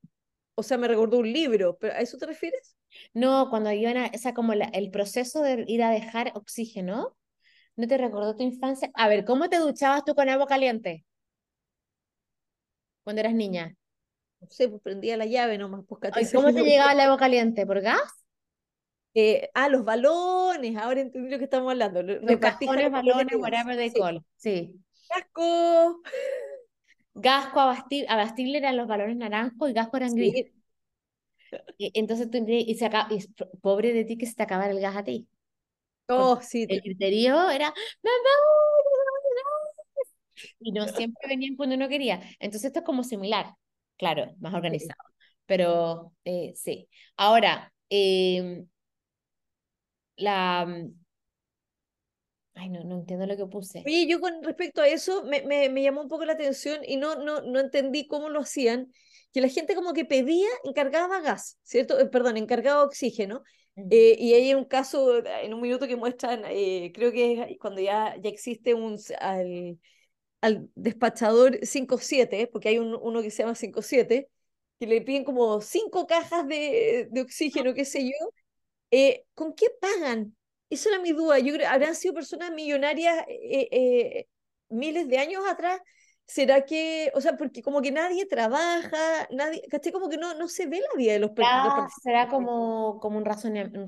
o sea, me recordó un libro, ¿pero a eso te refieres? No, cuando iban a, o sea, como la- el proceso de ir a dejar oxígeno, ¿no te recordó tu infancia? A ver, ¿cómo te duchabas tú con agua caliente cuando eras niña? No sé, pues prendía la llave nomás, pues ¿Cómo te llegaba el agua caliente? ¿Por gas? Eh, ah, los balones, ahora entendí lo que estamos hablando. lo- Los cajones, balones whatever they Sí. call. Sí. Casco. Gasco, abastible, abastible eran los balones naranjos y gasco eran gris. Sí. Y, entonces tú, y se acaba, y pobre de ti que se te acabara el gas a ti. Oh, sí. el griterío era, ¡Mamá! Y no siempre venían cuando uno quería. Entonces esto es como similar, claro, más organizado. Pero eh, sí. Ahora, em, la... Ay, no, no entiendo lo que puse. Oye, yo con respecto a eso me, me, me llamó un poco la atención y no, no, no entendí cómo lo hacían, que la gente como que pedía, encargaba gas, ¿cierto? Eh, perdón, encargaba oxígeno. Mm. Eh, y hay un caso eh, en un minuto que muestran, eh, creo que es cuando ya, ya existe un, al, al despachador 5-7, porque hay un, uno que se llama 5-7, que le piden como cinco cajas de, de oxígeno, qué sé yo, eh, ¿con qué pagan? Esa era mi duda. Yo creo, habrán sido personas millonarias eh, eh, miles de años atrás. ¿Será que, o sea, porque como que nadie trabaja, nadie, ¿cachai? Como que no, no se ve la vida de los, per- de los Ya será como, como un racionamiento,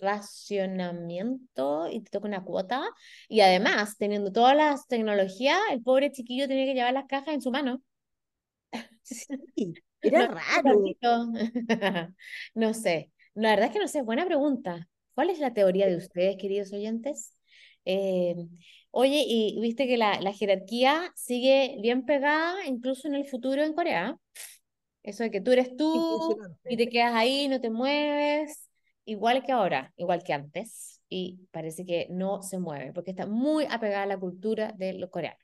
racionamiento y te toca una cuota. Y además, teniendo todas las tecnologías, el pobre chiquillo tenía que llevar las cajas en su mano. Sí, era No, raro. no sé. La verdad es que no sé. Buena pregunta. ¿Cuál es la teoría de ustedes, queridos oyentes? Eh, oye, y viste que la, la jerarquía sigue bien pegada incluso en el futuro en Corea. Eso de que tú eres tú y te quedas ahí, no te mueves, igual que ahora, igual que antes. Y parece que no se mueve porque está muy apegada a la cultura de los coreanos.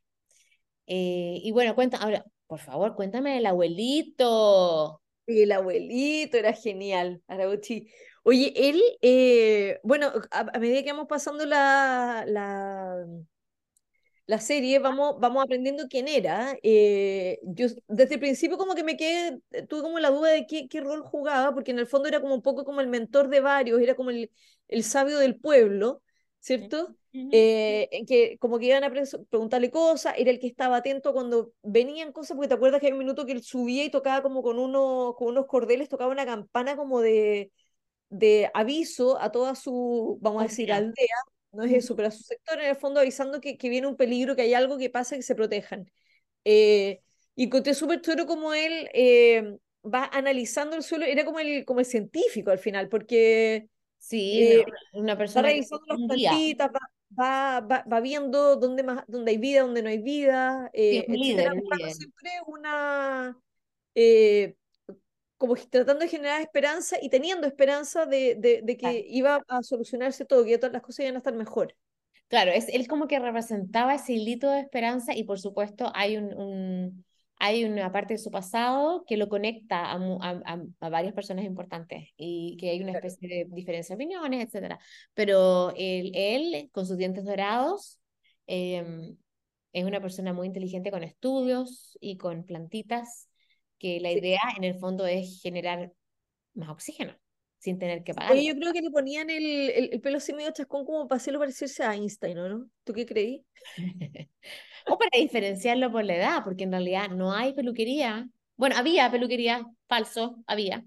Eh, y bueno, cuenta, ahora, por favor, cuéntame del abuelito. Y el abuelito era genial, Arauchi. Oye, él, eh, bueno, a, a medida que vamos pasando la, la, la serie, vamos, vamos aprendiendo quién era. Eh, yo desde el principio como que me quedé, eh, tuve como la duda de qué, qué rol jugaba, porque en el fondo era como un poco como el mentor de varios, era como el, el sabio del pueblo, ¿cierto? Eh, en que como que iban a pre- preguntarle cosas, era el que estaba atento cuando venían cosas, porque te acuerdas que hay un minuto que él subía y tocaba como con, uno, con unos cordeles, tocaba una campana como de, de aviso a toda su, vamos a decir, aldea, no es eso, pero a su sector en el fondo avisando que, que viene un peligro, que hay algo que pasa, que se protejan. Eh, y encontré súper chulo como él eh, va analizando el suelo, era como el, como el científico al final, porque Sí, una, eh, una va persona que revisando las plantitas, va, va, va, va viendo dónde, más, dónde hay vida, dónde no hay vida, Sí, eh, etcétera, líder, líder. siempre una, eh, como tratando de generar esperanza y teniendo esperanza de, de, de que Claro. iba a solucionarse todo, que todas las cosas iban a estar mejor. Claro, es, él como que representaba ese hilito de esperanza y por supuesto hay un, un- hay una parte de su pasado que lo conecta a, a, varias personas importantes y que hay una especie de diferencia de opiniones, etcétera. Pero él, él con sus dientes dorados, em, es una persona muy inteligente con estudios y con plantitas, que la idea en el fondo es generar más oxígeno sin tener que Oye, pagarlo. yo creo que le ponían el, el, el pelo así medio chascón como para hacerlo parecerse a Einstein, ¿o no? ¿Tú qué creí? O para diferenciarlo por la edad, porque en realidad no hay peluquería. Bueno, había peluquería, falso, había.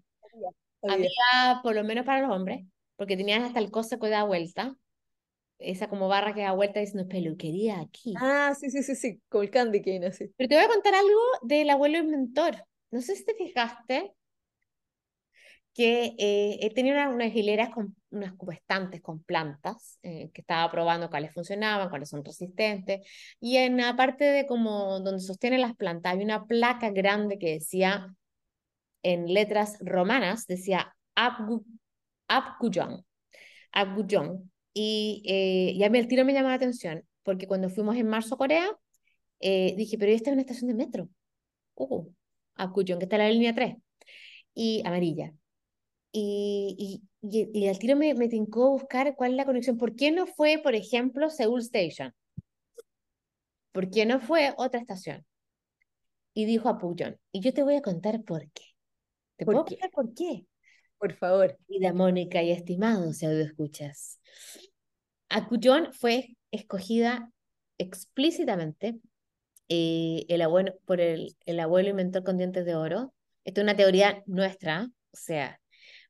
Había. Había por lo menos para los hombres, porque tenían hasta el coso que da vuelta, esa como barra que da vuelta diciendo peluquería aquí. Ah, sí, sí, sí, sí, como el Candy Cane, así. Pero te voy a contar algo del abuelo inventor. No sé si te fijaste que eh, él tenía una- unas hileras con unas estantes con plantas eh, que estaba probando cuáles funcionaban, cuáles son resistentes. Y en la parte de como donde sostienen las plantas hay una placa grande que decía en letras romanas, decía Abgu, Abguyon. Abguyon. Y, eh, y el tiro me llamó la atención porque cuando fuimos en marzo a Corea, eh, dije, pero esta es una estación de metro. Uh, que está en la línea 3 y amarilla. Y, y, y, al tiro me, me tincó buscar cuál es la conexión. ¿Por qué no fue, por ejemplo, Seoul Station? ¿Por qué no fue otra estación? Y dijo a Puyon. Y yo te voy a contar por qué. ¿Te ¿Por puedo qué? contar por qué? Por favor. Querida Mónica y estimados escuchas. Acuyon fue escogida explícitamente eh, el abuelo, por el, el abuelo inventor con dientes de oro. Esta es una teoría nuestra, o sea,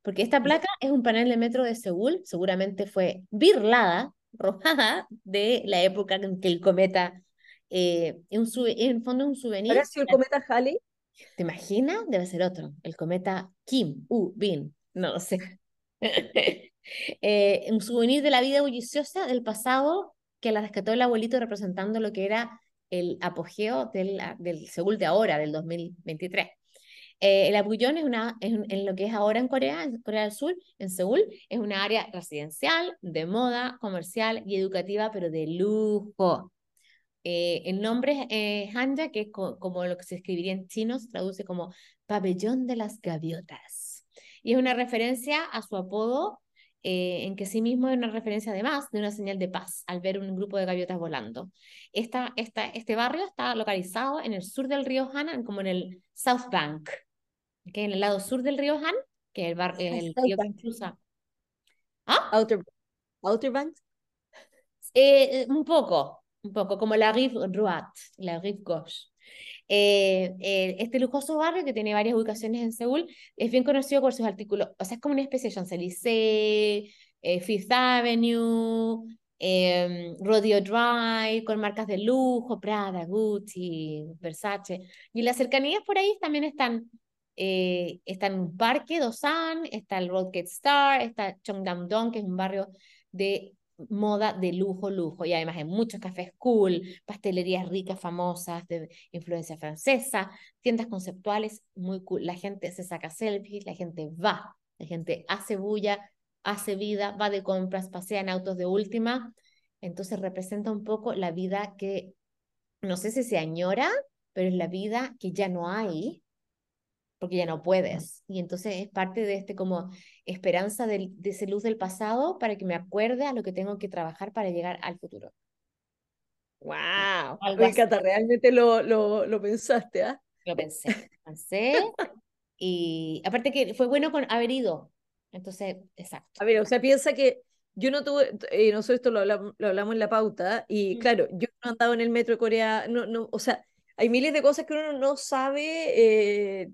porque esta placa es un panel de metro de Seúl, seguramente fue birlada, robada de la época en que el cometa, eh, un sube- en el fondo es un souvenir. ¿Habrá sido el cometa Halley? ¿Te imaginas? Debe ser otro, el cometa Kim U Bin, no lo sé. Eh, un souvenir de la vida bulliciosa del pasado que la rescató el abuelito representando lo que era el apogeo del, del Seúl de ahora, del 2023. Eh, el Abuyón es, una, es en lo que es ahora en Corea, en Corea del Sur, en Seúl, es una área residencial, de moda, comercial y educativa, pero de lujo. Eh, el nombre eh, Hanja, que es co- como lo que se escribiría en chino, se traduce como pabellón de las gaviotas. Y es una referencia a su apodo, eh, en que sí mismo es una referencia además de una señal de paz al ver un grupo de gaviotas volando. Esta, esta, este barrio está localizado en el sur del río Han, como en el South Bank, que en el lado sur del río Han, que es el, bar, el South río que Bank. cruza. ¿Ah? Outer, Outer Banks. Eh, un poco, un poco, como la Rive Droite, la Rive Gauche. Eh, eh, este lujoso barrio, que tiene varias ubicaciones en Seúl, es bien conocido por sus artículos, o sea, es como una especie de Champs-Élysées, eh, Fifth Avenue, eh, Rodeo Drive, con marcas de lujo, Prada, Gucci, Versace. Y las cercanías por ahí también están, eh, está un parque, Dosan, está el Roadgate Star, está Cheongdam-dong, que es un barrio de moda de lujo, lujo, y además hay muchos cafés cool, pastelerías ricas, famosas, de influencia francesa, tiendas conceptuales muy cool. La gente se saca selfies, la gente va, la gente hace bulla, hace vida, va de compras, pasea en autos de última. Entonces representa un poco la vida que, no sé si se añora, pero es la vida que ya no hay, porque ya no puedes. Y entonces es parte de este como esperanza de, de ese luz del pasado para que me acuerde a lo que tengo que trabajar para llegar al futuro. ¡Wow! Algo Me encanta, realmente lo, lo, lo pensaste, ¿ah? Lo pensé, pensé. Y aparte que fue bueno con haber ido. Entonces, exacto. A ver, o sea, piensa que yo no tuve, eh, nosotros esto lo hablamos, lo hablamos en la pauta, y Mm. claro, yo no he andado en el metro de Corea, no, no, o sea, hay miles de cosas que uno no sabe, eh,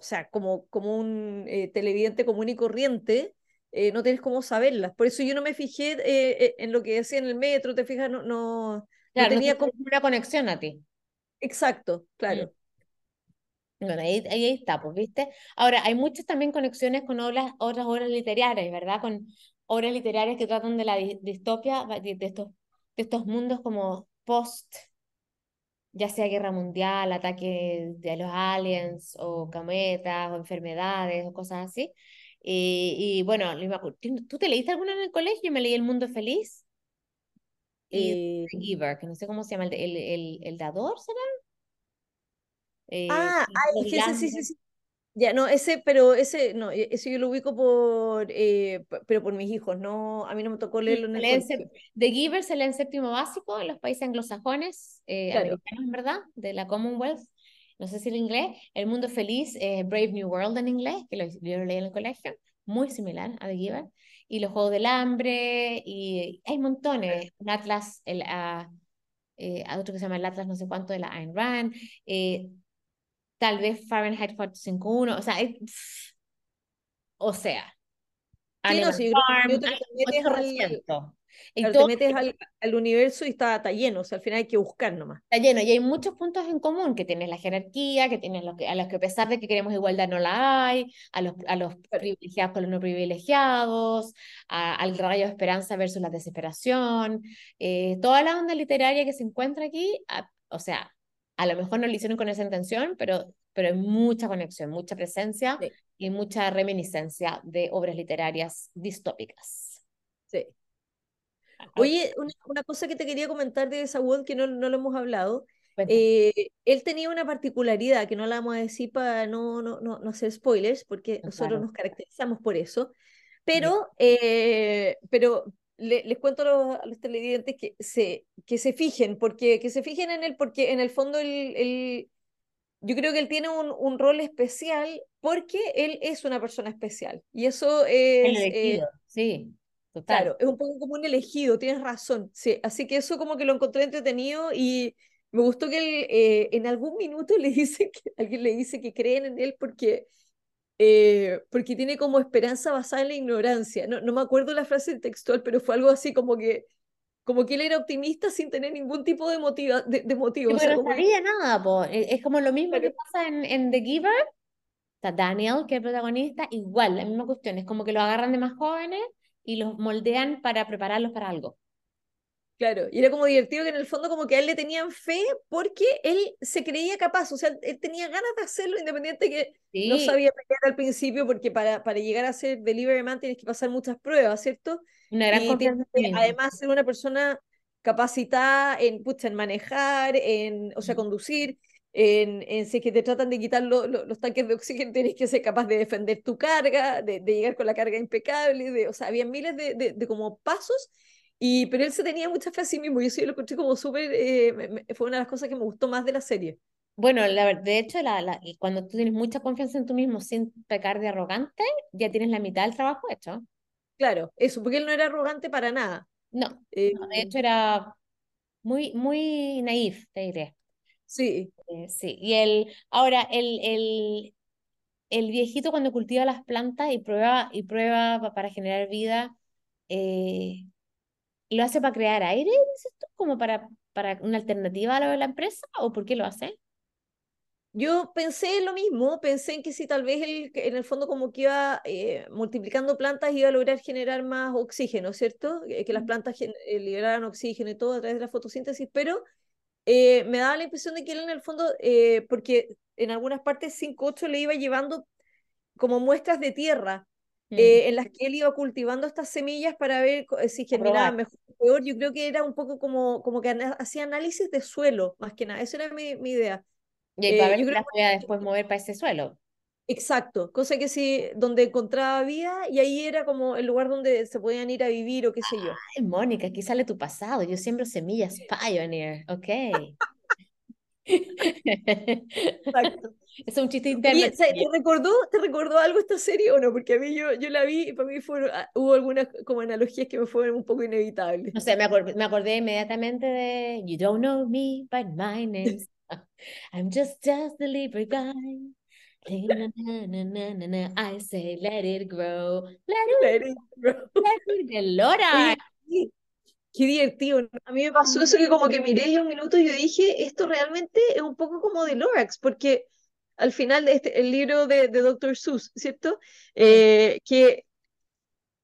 o sea, como, como un eh, televidente común y corriente, eh, no tienes cómo saberlas. Por eso yo no me fijé eh, en lo que decía en el metro, te fijas, no, no, Claro, no tenía como... una conexión a ti. Exacto, Mm. claro. Bueno, ahí, ahí está, pues, ¿viste? Ahora, hay muchas también conexiones con obras, otras obras literarias, ¿verdad? Con obras literarias que tratan de la di- distopia, de estos, de estos mundos como post, ya sea guerra mundial, ataque de los aliens, o cometas, o enfermedades, o cosas así. Y, y bueno, ¿tú te leíste alguna en el colegio? Yo me leí El Mundo Feliz y Eh, The Giver, que no sé cómo se llama, el, el, el, el dador, ¿será? Eh, ah, ay, sí, Dylan. sí, sí. Ya, no, ese, pero ese, no, e, ese yo lo ubico por, eh, pero por mis hijos, no, a mí no me tocó leerlo en el. The Giver se lee en séptimo básico en los países anglosajones, eh, americanos en verdad, de la Commonwealth, no sé si el inglés, El Mundo Feliz, eh, Brave New World en inglés, que lo, yo lo leí en el colegio, muy similar a The Giver, y los Juegos del Hambre, y hay montones, un Atlas, el, uh, otro que se llama el Atlas no sé cuánto de la Ayn Rand, tal vez Fahrenheit 451, o sea, o sea, sí, no, sí, Farm, yo, yo y te metes al, al, universo y está, está, lleno, o sea, al final hay que buscar nomás. Está lleno y hay muchos puntos en común, que tienes la jerarquía, que tienes los que, a los que a pesar de que queremos igualdad no la hay, a los, a los privilegiados con los no privilegiados, al rayo de esperanza versus la desesperación, eh, toda la onda literaria que se encuentra aquí, o sea, a lo mejor no lo hicieron con esa intención, pero, pero hay mucha conexión, mucha presencia y mucha reminiscencia de obras literarias distópicas. Sí. Oye, una, cosa que te quería comentar de Wood que no, no lo hemos hablado. Eh, él tenía una particularidad que no la vamos a decir para no, no, no, no hacer spoilers, porque nosotros nos caracterizamos por eso. Pero, eh, pero les cuento a los, a los, televidentes que se, que se fijen, porque que se fijen en él, porque en el fondo el, el yo creo que él tiene un, un, rol especial porque él es una persona especial. Y eso es... Eh, sí. Claro, es un poco como un elegido, tienes razón. Sí, así que eso como que lo encontré entretenido y me gustó que él eh, en algún minuto le dice que alguien le dice que creen en él porque eh, porque tiene como esperanza basada en la ignorancia. No, no me acuerdo la frase textual, pero fue algo así como que como que él era optimista sin tener ningún tipo de, motiva, de, de motivo. Pero no sabía nada, po. E, es como lo mismo que pasa en, en The Giver. Está Daniel, que es el protagonista, igual, la misma cuestión. Es como que lo agarran de más jóvenes y los moldean para prepararlos para algo. Claro, y era como divertido que en el fondo como que a él le tenían fe porque él se creía capaz, o sea, él tenía ganas de hacerlo independiente que no sabía pelear al principio porque para, para llegar a ser delivery man tienes que pasar muchas pruebas, ¿cierto? Una gran confianza. además ser una persona capacitada en, pucha, en manejar, en, o sea, conducir, en, en si es que te tratan de quitar los tanques de oxígeno, tienes que ser capaz de defender tu carga, de, de llegar con la carga impecable, de, o sea, había miles de, de, de, como pasos, y, pero él se tenía mucha fe a sí mismo, yo sí lo encontré como súper, eh, fue una de las cosas que me gustó más de la serie. Bueno, la, de hecho, la, la, cuando tú tienes mucha confianza en tú mismo sin pecar de arrogante, ya tienes la mitad del trabajo hecho. Claro, eso, porque él no era arrogante para nada. No, eh, de hecho era muy, muy naif, te diré. Sí. Eh, sí, y el, ahora, el, el, el viejito cuando cultiva las plantas y prueba, y prueba para generar vida, eh, ¿lo hace para crear aire, dices tú? ¿Como para, para una alternativa a lo de la empresa? ¿O por qué lo hace? Yo pensé en lo mismo, pensé en que si tal vez él, en el fondo como que iba eh, multiplicando plantas iba a lograr generar más oxígeno, ¿cierto? Que, las plantas liberaran oxígeno y todo a través de la fotosíntesis, pero eh, me daba la impresión de que él en el fondo, eh, porque en algunas partes 5.8 le iba llevando como muestras de tierra, mm. eh, en las que él iba cultivando estas semillas para ver si generaban mejor o peor. Yo creo que era un poco como, como que hacía análisis de suelo, más que nada. Esa era mi, mi idea. Y para ver si las podía después mover para ese suelo. Exacto, cosa que sí, donde encontraba vida y ahí era como el lugar donde se podían ir a vivir o qué sé yo. Ay, Mónica, aquí sale tu pasado, yo siembro semillas pioneer, ok. Exacto. Es un chiste interno. ¿te, recordó, ¿Te recordó algo esta serie o no? Porque a mí yo, yo la vi y para mí fueron, ah, hubo algunas como analogías que me fueron un poco inevitables. No sé, me acordé, me acordé inmediatamente de You don't know me by my name. I'm just, just the Libra guy. I say, let it grow. Let it, grow. Let it Qué divertido. A mí me pasó eso que como que miré un minuto y yo dije, esto realmente es un poco como de Lorax, porque al final de este, el libro de, de Dr. Seuss, ¿cierto? Eh, que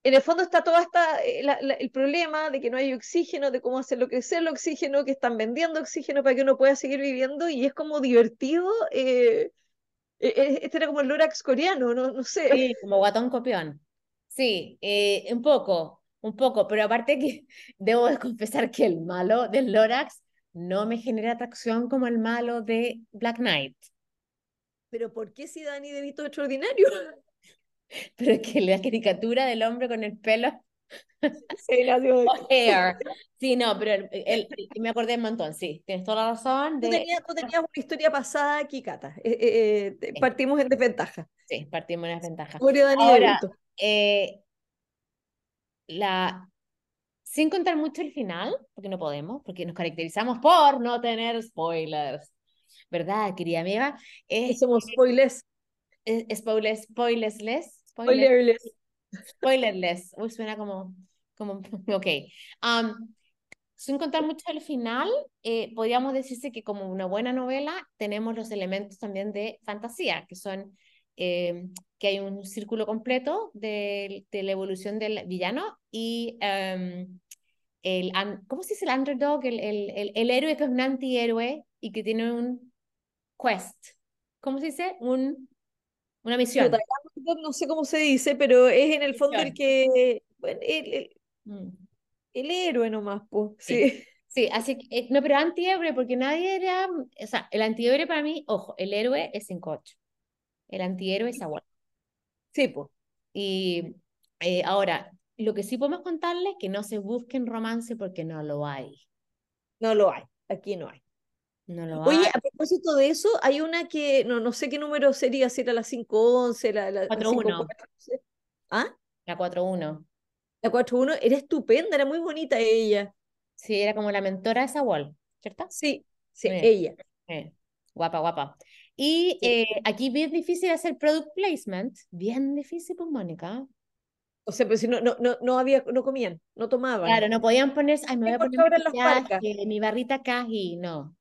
en el fondo está todo esta, eh, el problema de que no hay oxígeno, de cómo hacerlo crecer el oxígeno, que están vendiendo oxígeno para que uno pueda seguir viviendo y es como divertido eh, e, e, este era como el Lorax coreano, no, no sé. Sí, como guatón copión. Sí, eh, un poco, un poco, pero aparte que debo de confesar que el malo del Lorax no me genera atracción como el malo de Black Knight. pero ¿por qué si Danny DeVito es extraordinario? Pero es que la caricatura del hombre con el pelo. Sí, la hair. Sí, no, pero el- el- me acordé un montón, sí, tienes toda la razón. Tú De, tenías, tú tenías una historia pasada aquí, Cata. Eh, eh, eh, Sí. partimos en desventaja. sí, partimos en Danny Ahora, eh, la, sin contar mucho el final, porque no podemos, porque nos caracterizamos por no tener spoilers. ¿Verdad, querida amiga? Es, somos spoilers. es, spoilers, spoilerless, spoiler- Spoilerless. spoilerless. Uy, suena como, como, ok. Um, sin contar mucho el final, eh, podríamos decirse que como una buena novela tenemos los elementos también de fantasía, que son eh, que hay un círculo completo de, de la evolución del villano y um, el, ¿cómo se dice el underdog? El, el, el, el héroe que es un antihéroe y que tiene un quest. ¿Cómo se dice? Un, una misión. No sé cómo se dice, pero es en el fondo el que. Bueno, el, el, Mm. héroe nomás, pues. Sí. Sí. Sí, así que, eh, no, pero antihéroe, porque nadie era, o sea, el antihéroe para mí, ojo, el héroe es 5-8, el antihéroe es Abuelo. Sí, pues. Y eh, ahora, lo que sí podemos contarles es que no se busquen romance porque no lo hay, No lo hay. Aquí no hay. no lo Oye, hay. a propósito de eso, hay una que no, no sé qué número sería, si era la 511, la, la, la 4-1. 514. ¿Ah? La 4-1, La 41 era estupenda, era muy bonita ella. sí, era como la mentora de Samuel, ¿cierto? Sí, sí, Bien. ella. Guapa, guapa. Y Sí. eh, aquí bien difícil hacer product placement, bien difícil, pues, Mónica. O sea, pero si no, no, no, no había, no comían, no tomaban. Claro, no podían poner, ay, me voy a poner maquillaje, mi barrita caji, no,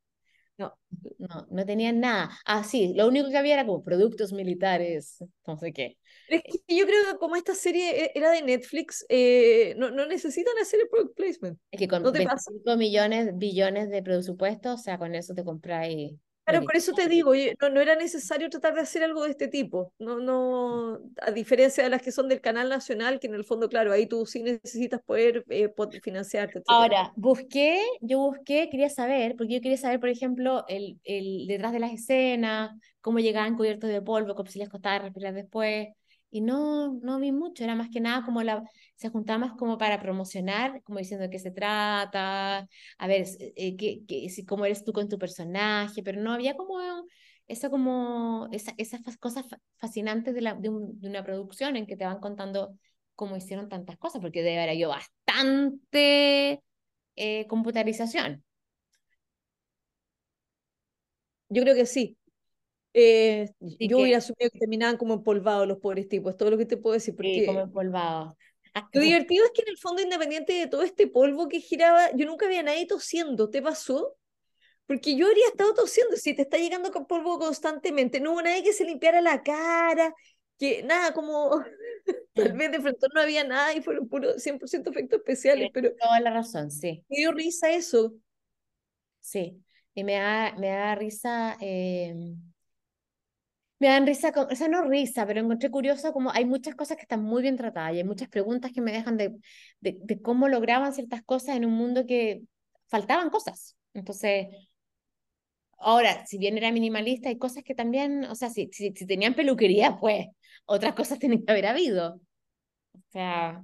No. no, no tenían nada. Ah, sí, lo único que había era como productos militares, no sé qué. Es que yo creo que como esta serie e- era de Netflix, eh, no, no necesitan hacer el product placement. Es que con ¿No te pasa? 25 millones, billones de presupuesto, o sea, con eso te compráis. Claro, por eso te digo, no, no era necesario tratar de hacer algo de este tipo. No, no, a diferencia de las que son del canal nacional, que en el fondo, claro, ahí tú sí necesitas poder eh, financiarte. Ahora, busqué, yo busqué, quería saber, porque yo quería saber, por ejemplo, el, el detrás de las escenas, cómo llegaban cubiertos de polvo, cómo si les costaba respirar después, y no, no vi mucho, era más que nada como la, se juntaba más como para promocionar, como diciendo de qué se trata, a ver, eh, qué, qué- si, cómo eres tú con tu personaje, pero no había como eso como, esa, esas cosas fa- fascinantes de una producción en que te van contando cómo hicieron tantas cosas, porque debe haber yo bastante eh, computarización. Yo creo que sí. Eh, yo que, hubiera asumido que terminaban como empolvados los pobres tipos, todo lo que te puedo decir, sí, como porque empolvado. lo divertido es que en el fondo, independiente de todo este polvo que giraba, yo nunca había nadie tosiendo, ¿te pasó? Porque yo habría estado tosiendo, si te está llegando con polvo constantemente, no hubo nadie que se limpiara la cara, que nada, como tal vez de frente no había nada y fueron puro 100% efectos especiales, pero toda la razón, sí, me dio risa eso. sí. Y me da, me da risa, eh, me dan risa, con- o sea, no risa, pero encontré curioso como hay muchas cosas que están muy bien tratadas y hay muchas preguntas que me dejan de, de, de cómo lograban ciertas cosas en un mundo que faltaban cosas. Entonces, ahora, si bien era minimalista, hay cosas que también, o sea, si, si, si tenían peluquería, pues otras cosas tienen que haber habido. O sea,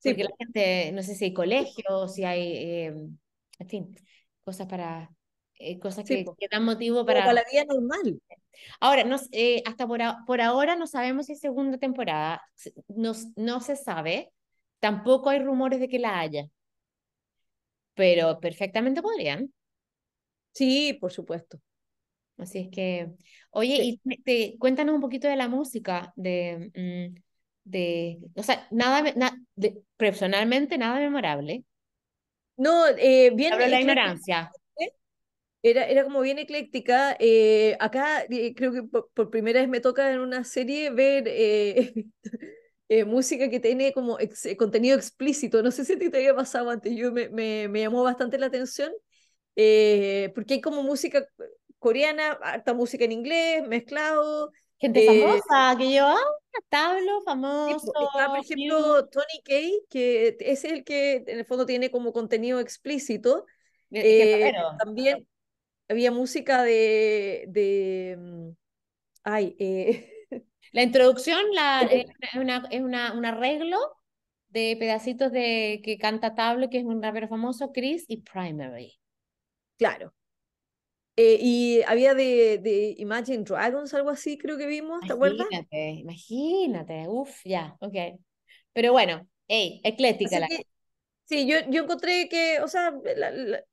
Sí, porque la gente, no sé si hay colegios, si hay, eh, en fin, cosas para, eh, cosas que, dan motivo para para... la vida normal. Ahora, no, s- eh, hasta por, a- por ahora no sabemos si hay segunda temporada, S- no, se sabe, tampoco hay rumores de que la haya, pero perfectamente podrían. Sí, por supuesto. Así es que, oye, Sí. y te- cuéntanos un poquito de la música, de, mm, de, o sea, nada, na- de- personalmente nada memorable. No, eh, bien Hablo de la ignorancia. Era, era como bien ecléctica. eh, acá eh, creo que por, por primera vez me toca en una serie ver eh, eh, música que tiene como ex- eh, contenido explícito. No sé si a ti te había pasado antes, yo me, me, me llamó bastante la atención, eh, porque hay como música coreana, harta música en inglés, mezclado. Gente famosa, que yo, ah, Tablo, famoso, Está, por ejemplo, Tony Kay, que es el que en el fondo tiene como contenido explícito. Eh, también había música de, de, mm, Ay, eh, La introducción la, es, una, es una, un arreglo de pedacitos de que canta Tablo, que es un rapero famoso, Chris, y Primary. claro. Eh, y había de, de Imagine Dragons, algo así, creo que vimos, ¿te acuerdas? Imagínate, imagínate, uff, ya, ok. Pero bueno, hey, ecléctica Así la que, sí, yo, yo encontré que, o sea, la- la-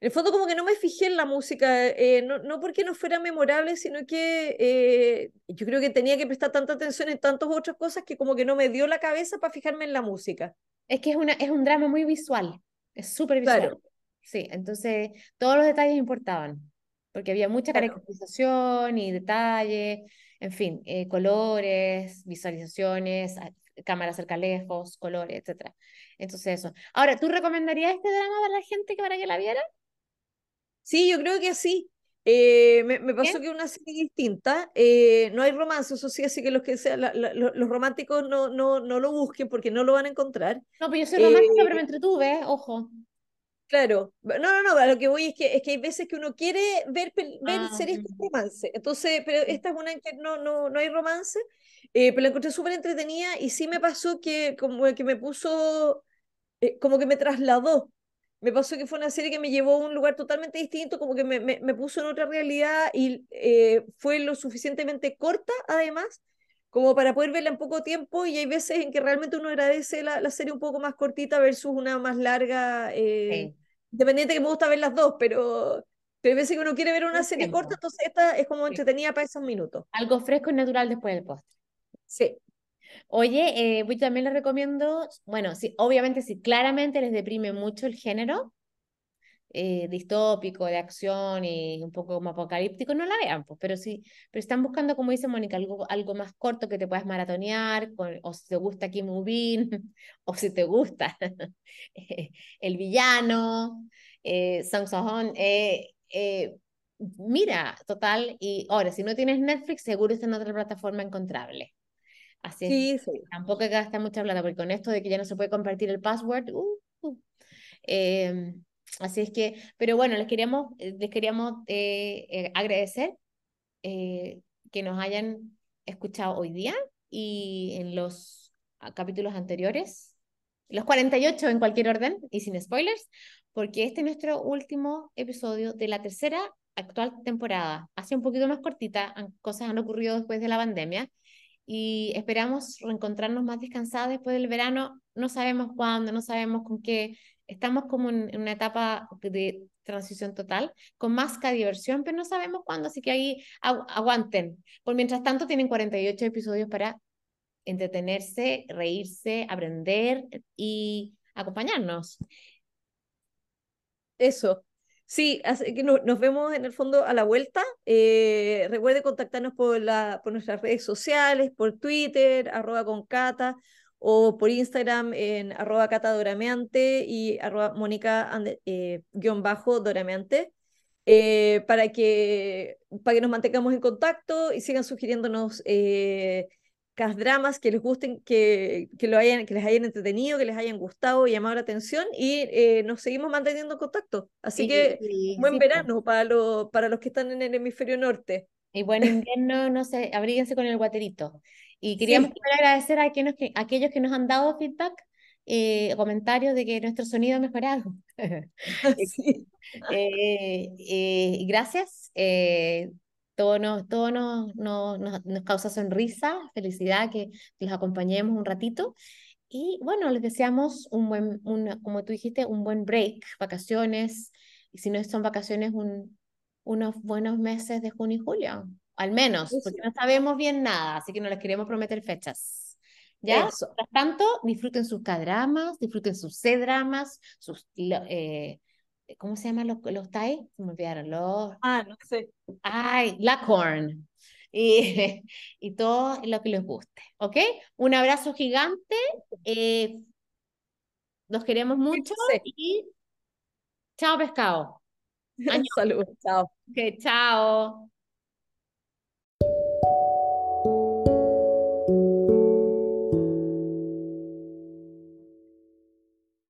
en el fondo como que no me fijé en la música, eh, no, no porque no fuera memorable, sino que eh, yo creo que tenía que prestar tanta atención en tantas otras cosas que como que no me dio la cabeza para fijarme en la música. Es que es, una, es un drama muy visual, es súper visual. Claro, Sí, entonces todos los detalles importaban, porque había mucha claro. caracterización y detalles, en fin, eh, colores, visualizaciones, cámara cerca lejos, colores, etcétera. Entonces eso. Ahora, ¿tú recomendarías este drama para la gente que para que la viera? Sí, yo creo que sí. Eh, me, me pasó ¿Bien? que una serie distinta. eh, no hay romance, eso sí, así que los que sean la- la- lo- los románticos no, no, no lo busquen porque no lo van a encontrar. No, pues yo soy romántica, pero me Eh, entretuve, ojo. claro, no, no, no, a lo que voy es que, es que hay veces que uno quiere ver, ver Ah, series con romance. Entonces, pero esta es una en que no, no, no hay romance, eh, pero la encontré súper entretenida y sí me pasó que como que me puso eh, como que me trasladó. Me pasó que fue una serie que me llevó a un lugar totalmente distinto, como que me, me, me puso en otra realidad y eh, fue lo suficientemente corta, además, como para poder verla en poco tiempo. Y hay veces en que realmente uno agradece la, la serie un poco más cortita versus una más larga, eh, sí, independiente que me gusta ver las dos, pero, pero hay veces que uno quiere ver una un serie corta, entonces esta es como Sí. entretenida para esos minutos. Algo fresco y natural después del postre. Sí, Oye, eh, también les recomiendo, bueno, sí, obviamente si claramente les deprime mucho el género eh, distópico, de acción y un poco como apocalíptico, no la vean, pues, pero sí, pero están buscando, como dice Mónica, algo, algo más corto que te puedas maratonear, o si te gusta Kim Movin, o si te gusta el villano, eh, Song So-hoon, eh, eh, mira, total, y ahora, si no tienes Netflix, seguro está en otra plataforma encontrable. Así es, sí, sí. tampoco gastar mucha plata, porque con esto de que ya no se puede compartir el password, uh, uh, eh, así es que, pero bueno, les queríamos, eh, les queríamos eh, eh, agradecer que nos hayan escuchado hoy día y en los ah, capítulos anteriores, los 48 en cualquier orden y sin spoilers, porque este es nuestro último episodio de la tercera actual temporada. Hace un poquito más cortita, cosas han ocurrido después de la pandemia y esperamos reencontrarnos más descansados después del verano. No sabemos cuándo, no sabemos con qué. Estamos como en, una etapa de transición total, con más que diversión, pero no sabemos cuándo, así que ahí agu- aguanten. Por mientras tanto, tienen 48 episodios para entretenerse, reírse, aprender y acompañarnos. Eso. Sí, así que no- nos vemos en el fondo a la vuelta. Eh, recuerde contactarnos por, la, por nuestras redes sociales, por Twitter, arroba con Cata, o por Instagram en arroba Cata Dorameante y arroba Mónica eh, guion bajo Dorameante, eh, para que, para que nos mantengamos en contacto y sigan sugiriéndonos eh, dramas que les gusten, que, que, lo hayan, que les hayan entretenido, que les hayan gustado y llamado la atención y eh, nos seguimos manteniendo en contacto. Así que buen sí, verano para, lo, para los que están en el hemisferio norte. Y buen invierno, no sé, abríguense con el guaterito. Y queríamos agradecer a que, a aquellos que nos han dado feedback, eh, comentarios de que nuestro sonido ha mejorado. sí, Eh, eh, gracias. Todo nos, todo nos, nos, nos, causa sonrisa, felicidad que los acompañemos un ratito. Y bueno, les deseamos un buen, una, como tú dijiste, un buen break, vacaciones. Y si no son vacaciones, un, unos buenos meses de junio y julio, al menos, eso, porque no sabemos bien nada, así que no les queremos prometer fechas. ¿Ya? eso, Mientras tanto, disfruten sus K-dramas, disfruten sus C-dramas, sus, eh, ¿cómo se llaman los, los Thai? Se me olvidaron, los, Ah, no sé. ay, Lacorn. Y, y todo lo que les guste, ¿ok? Un abrazo gigante, eh, los queremos mucho y chao pescado. Año, Saludos, chao. ok, chao.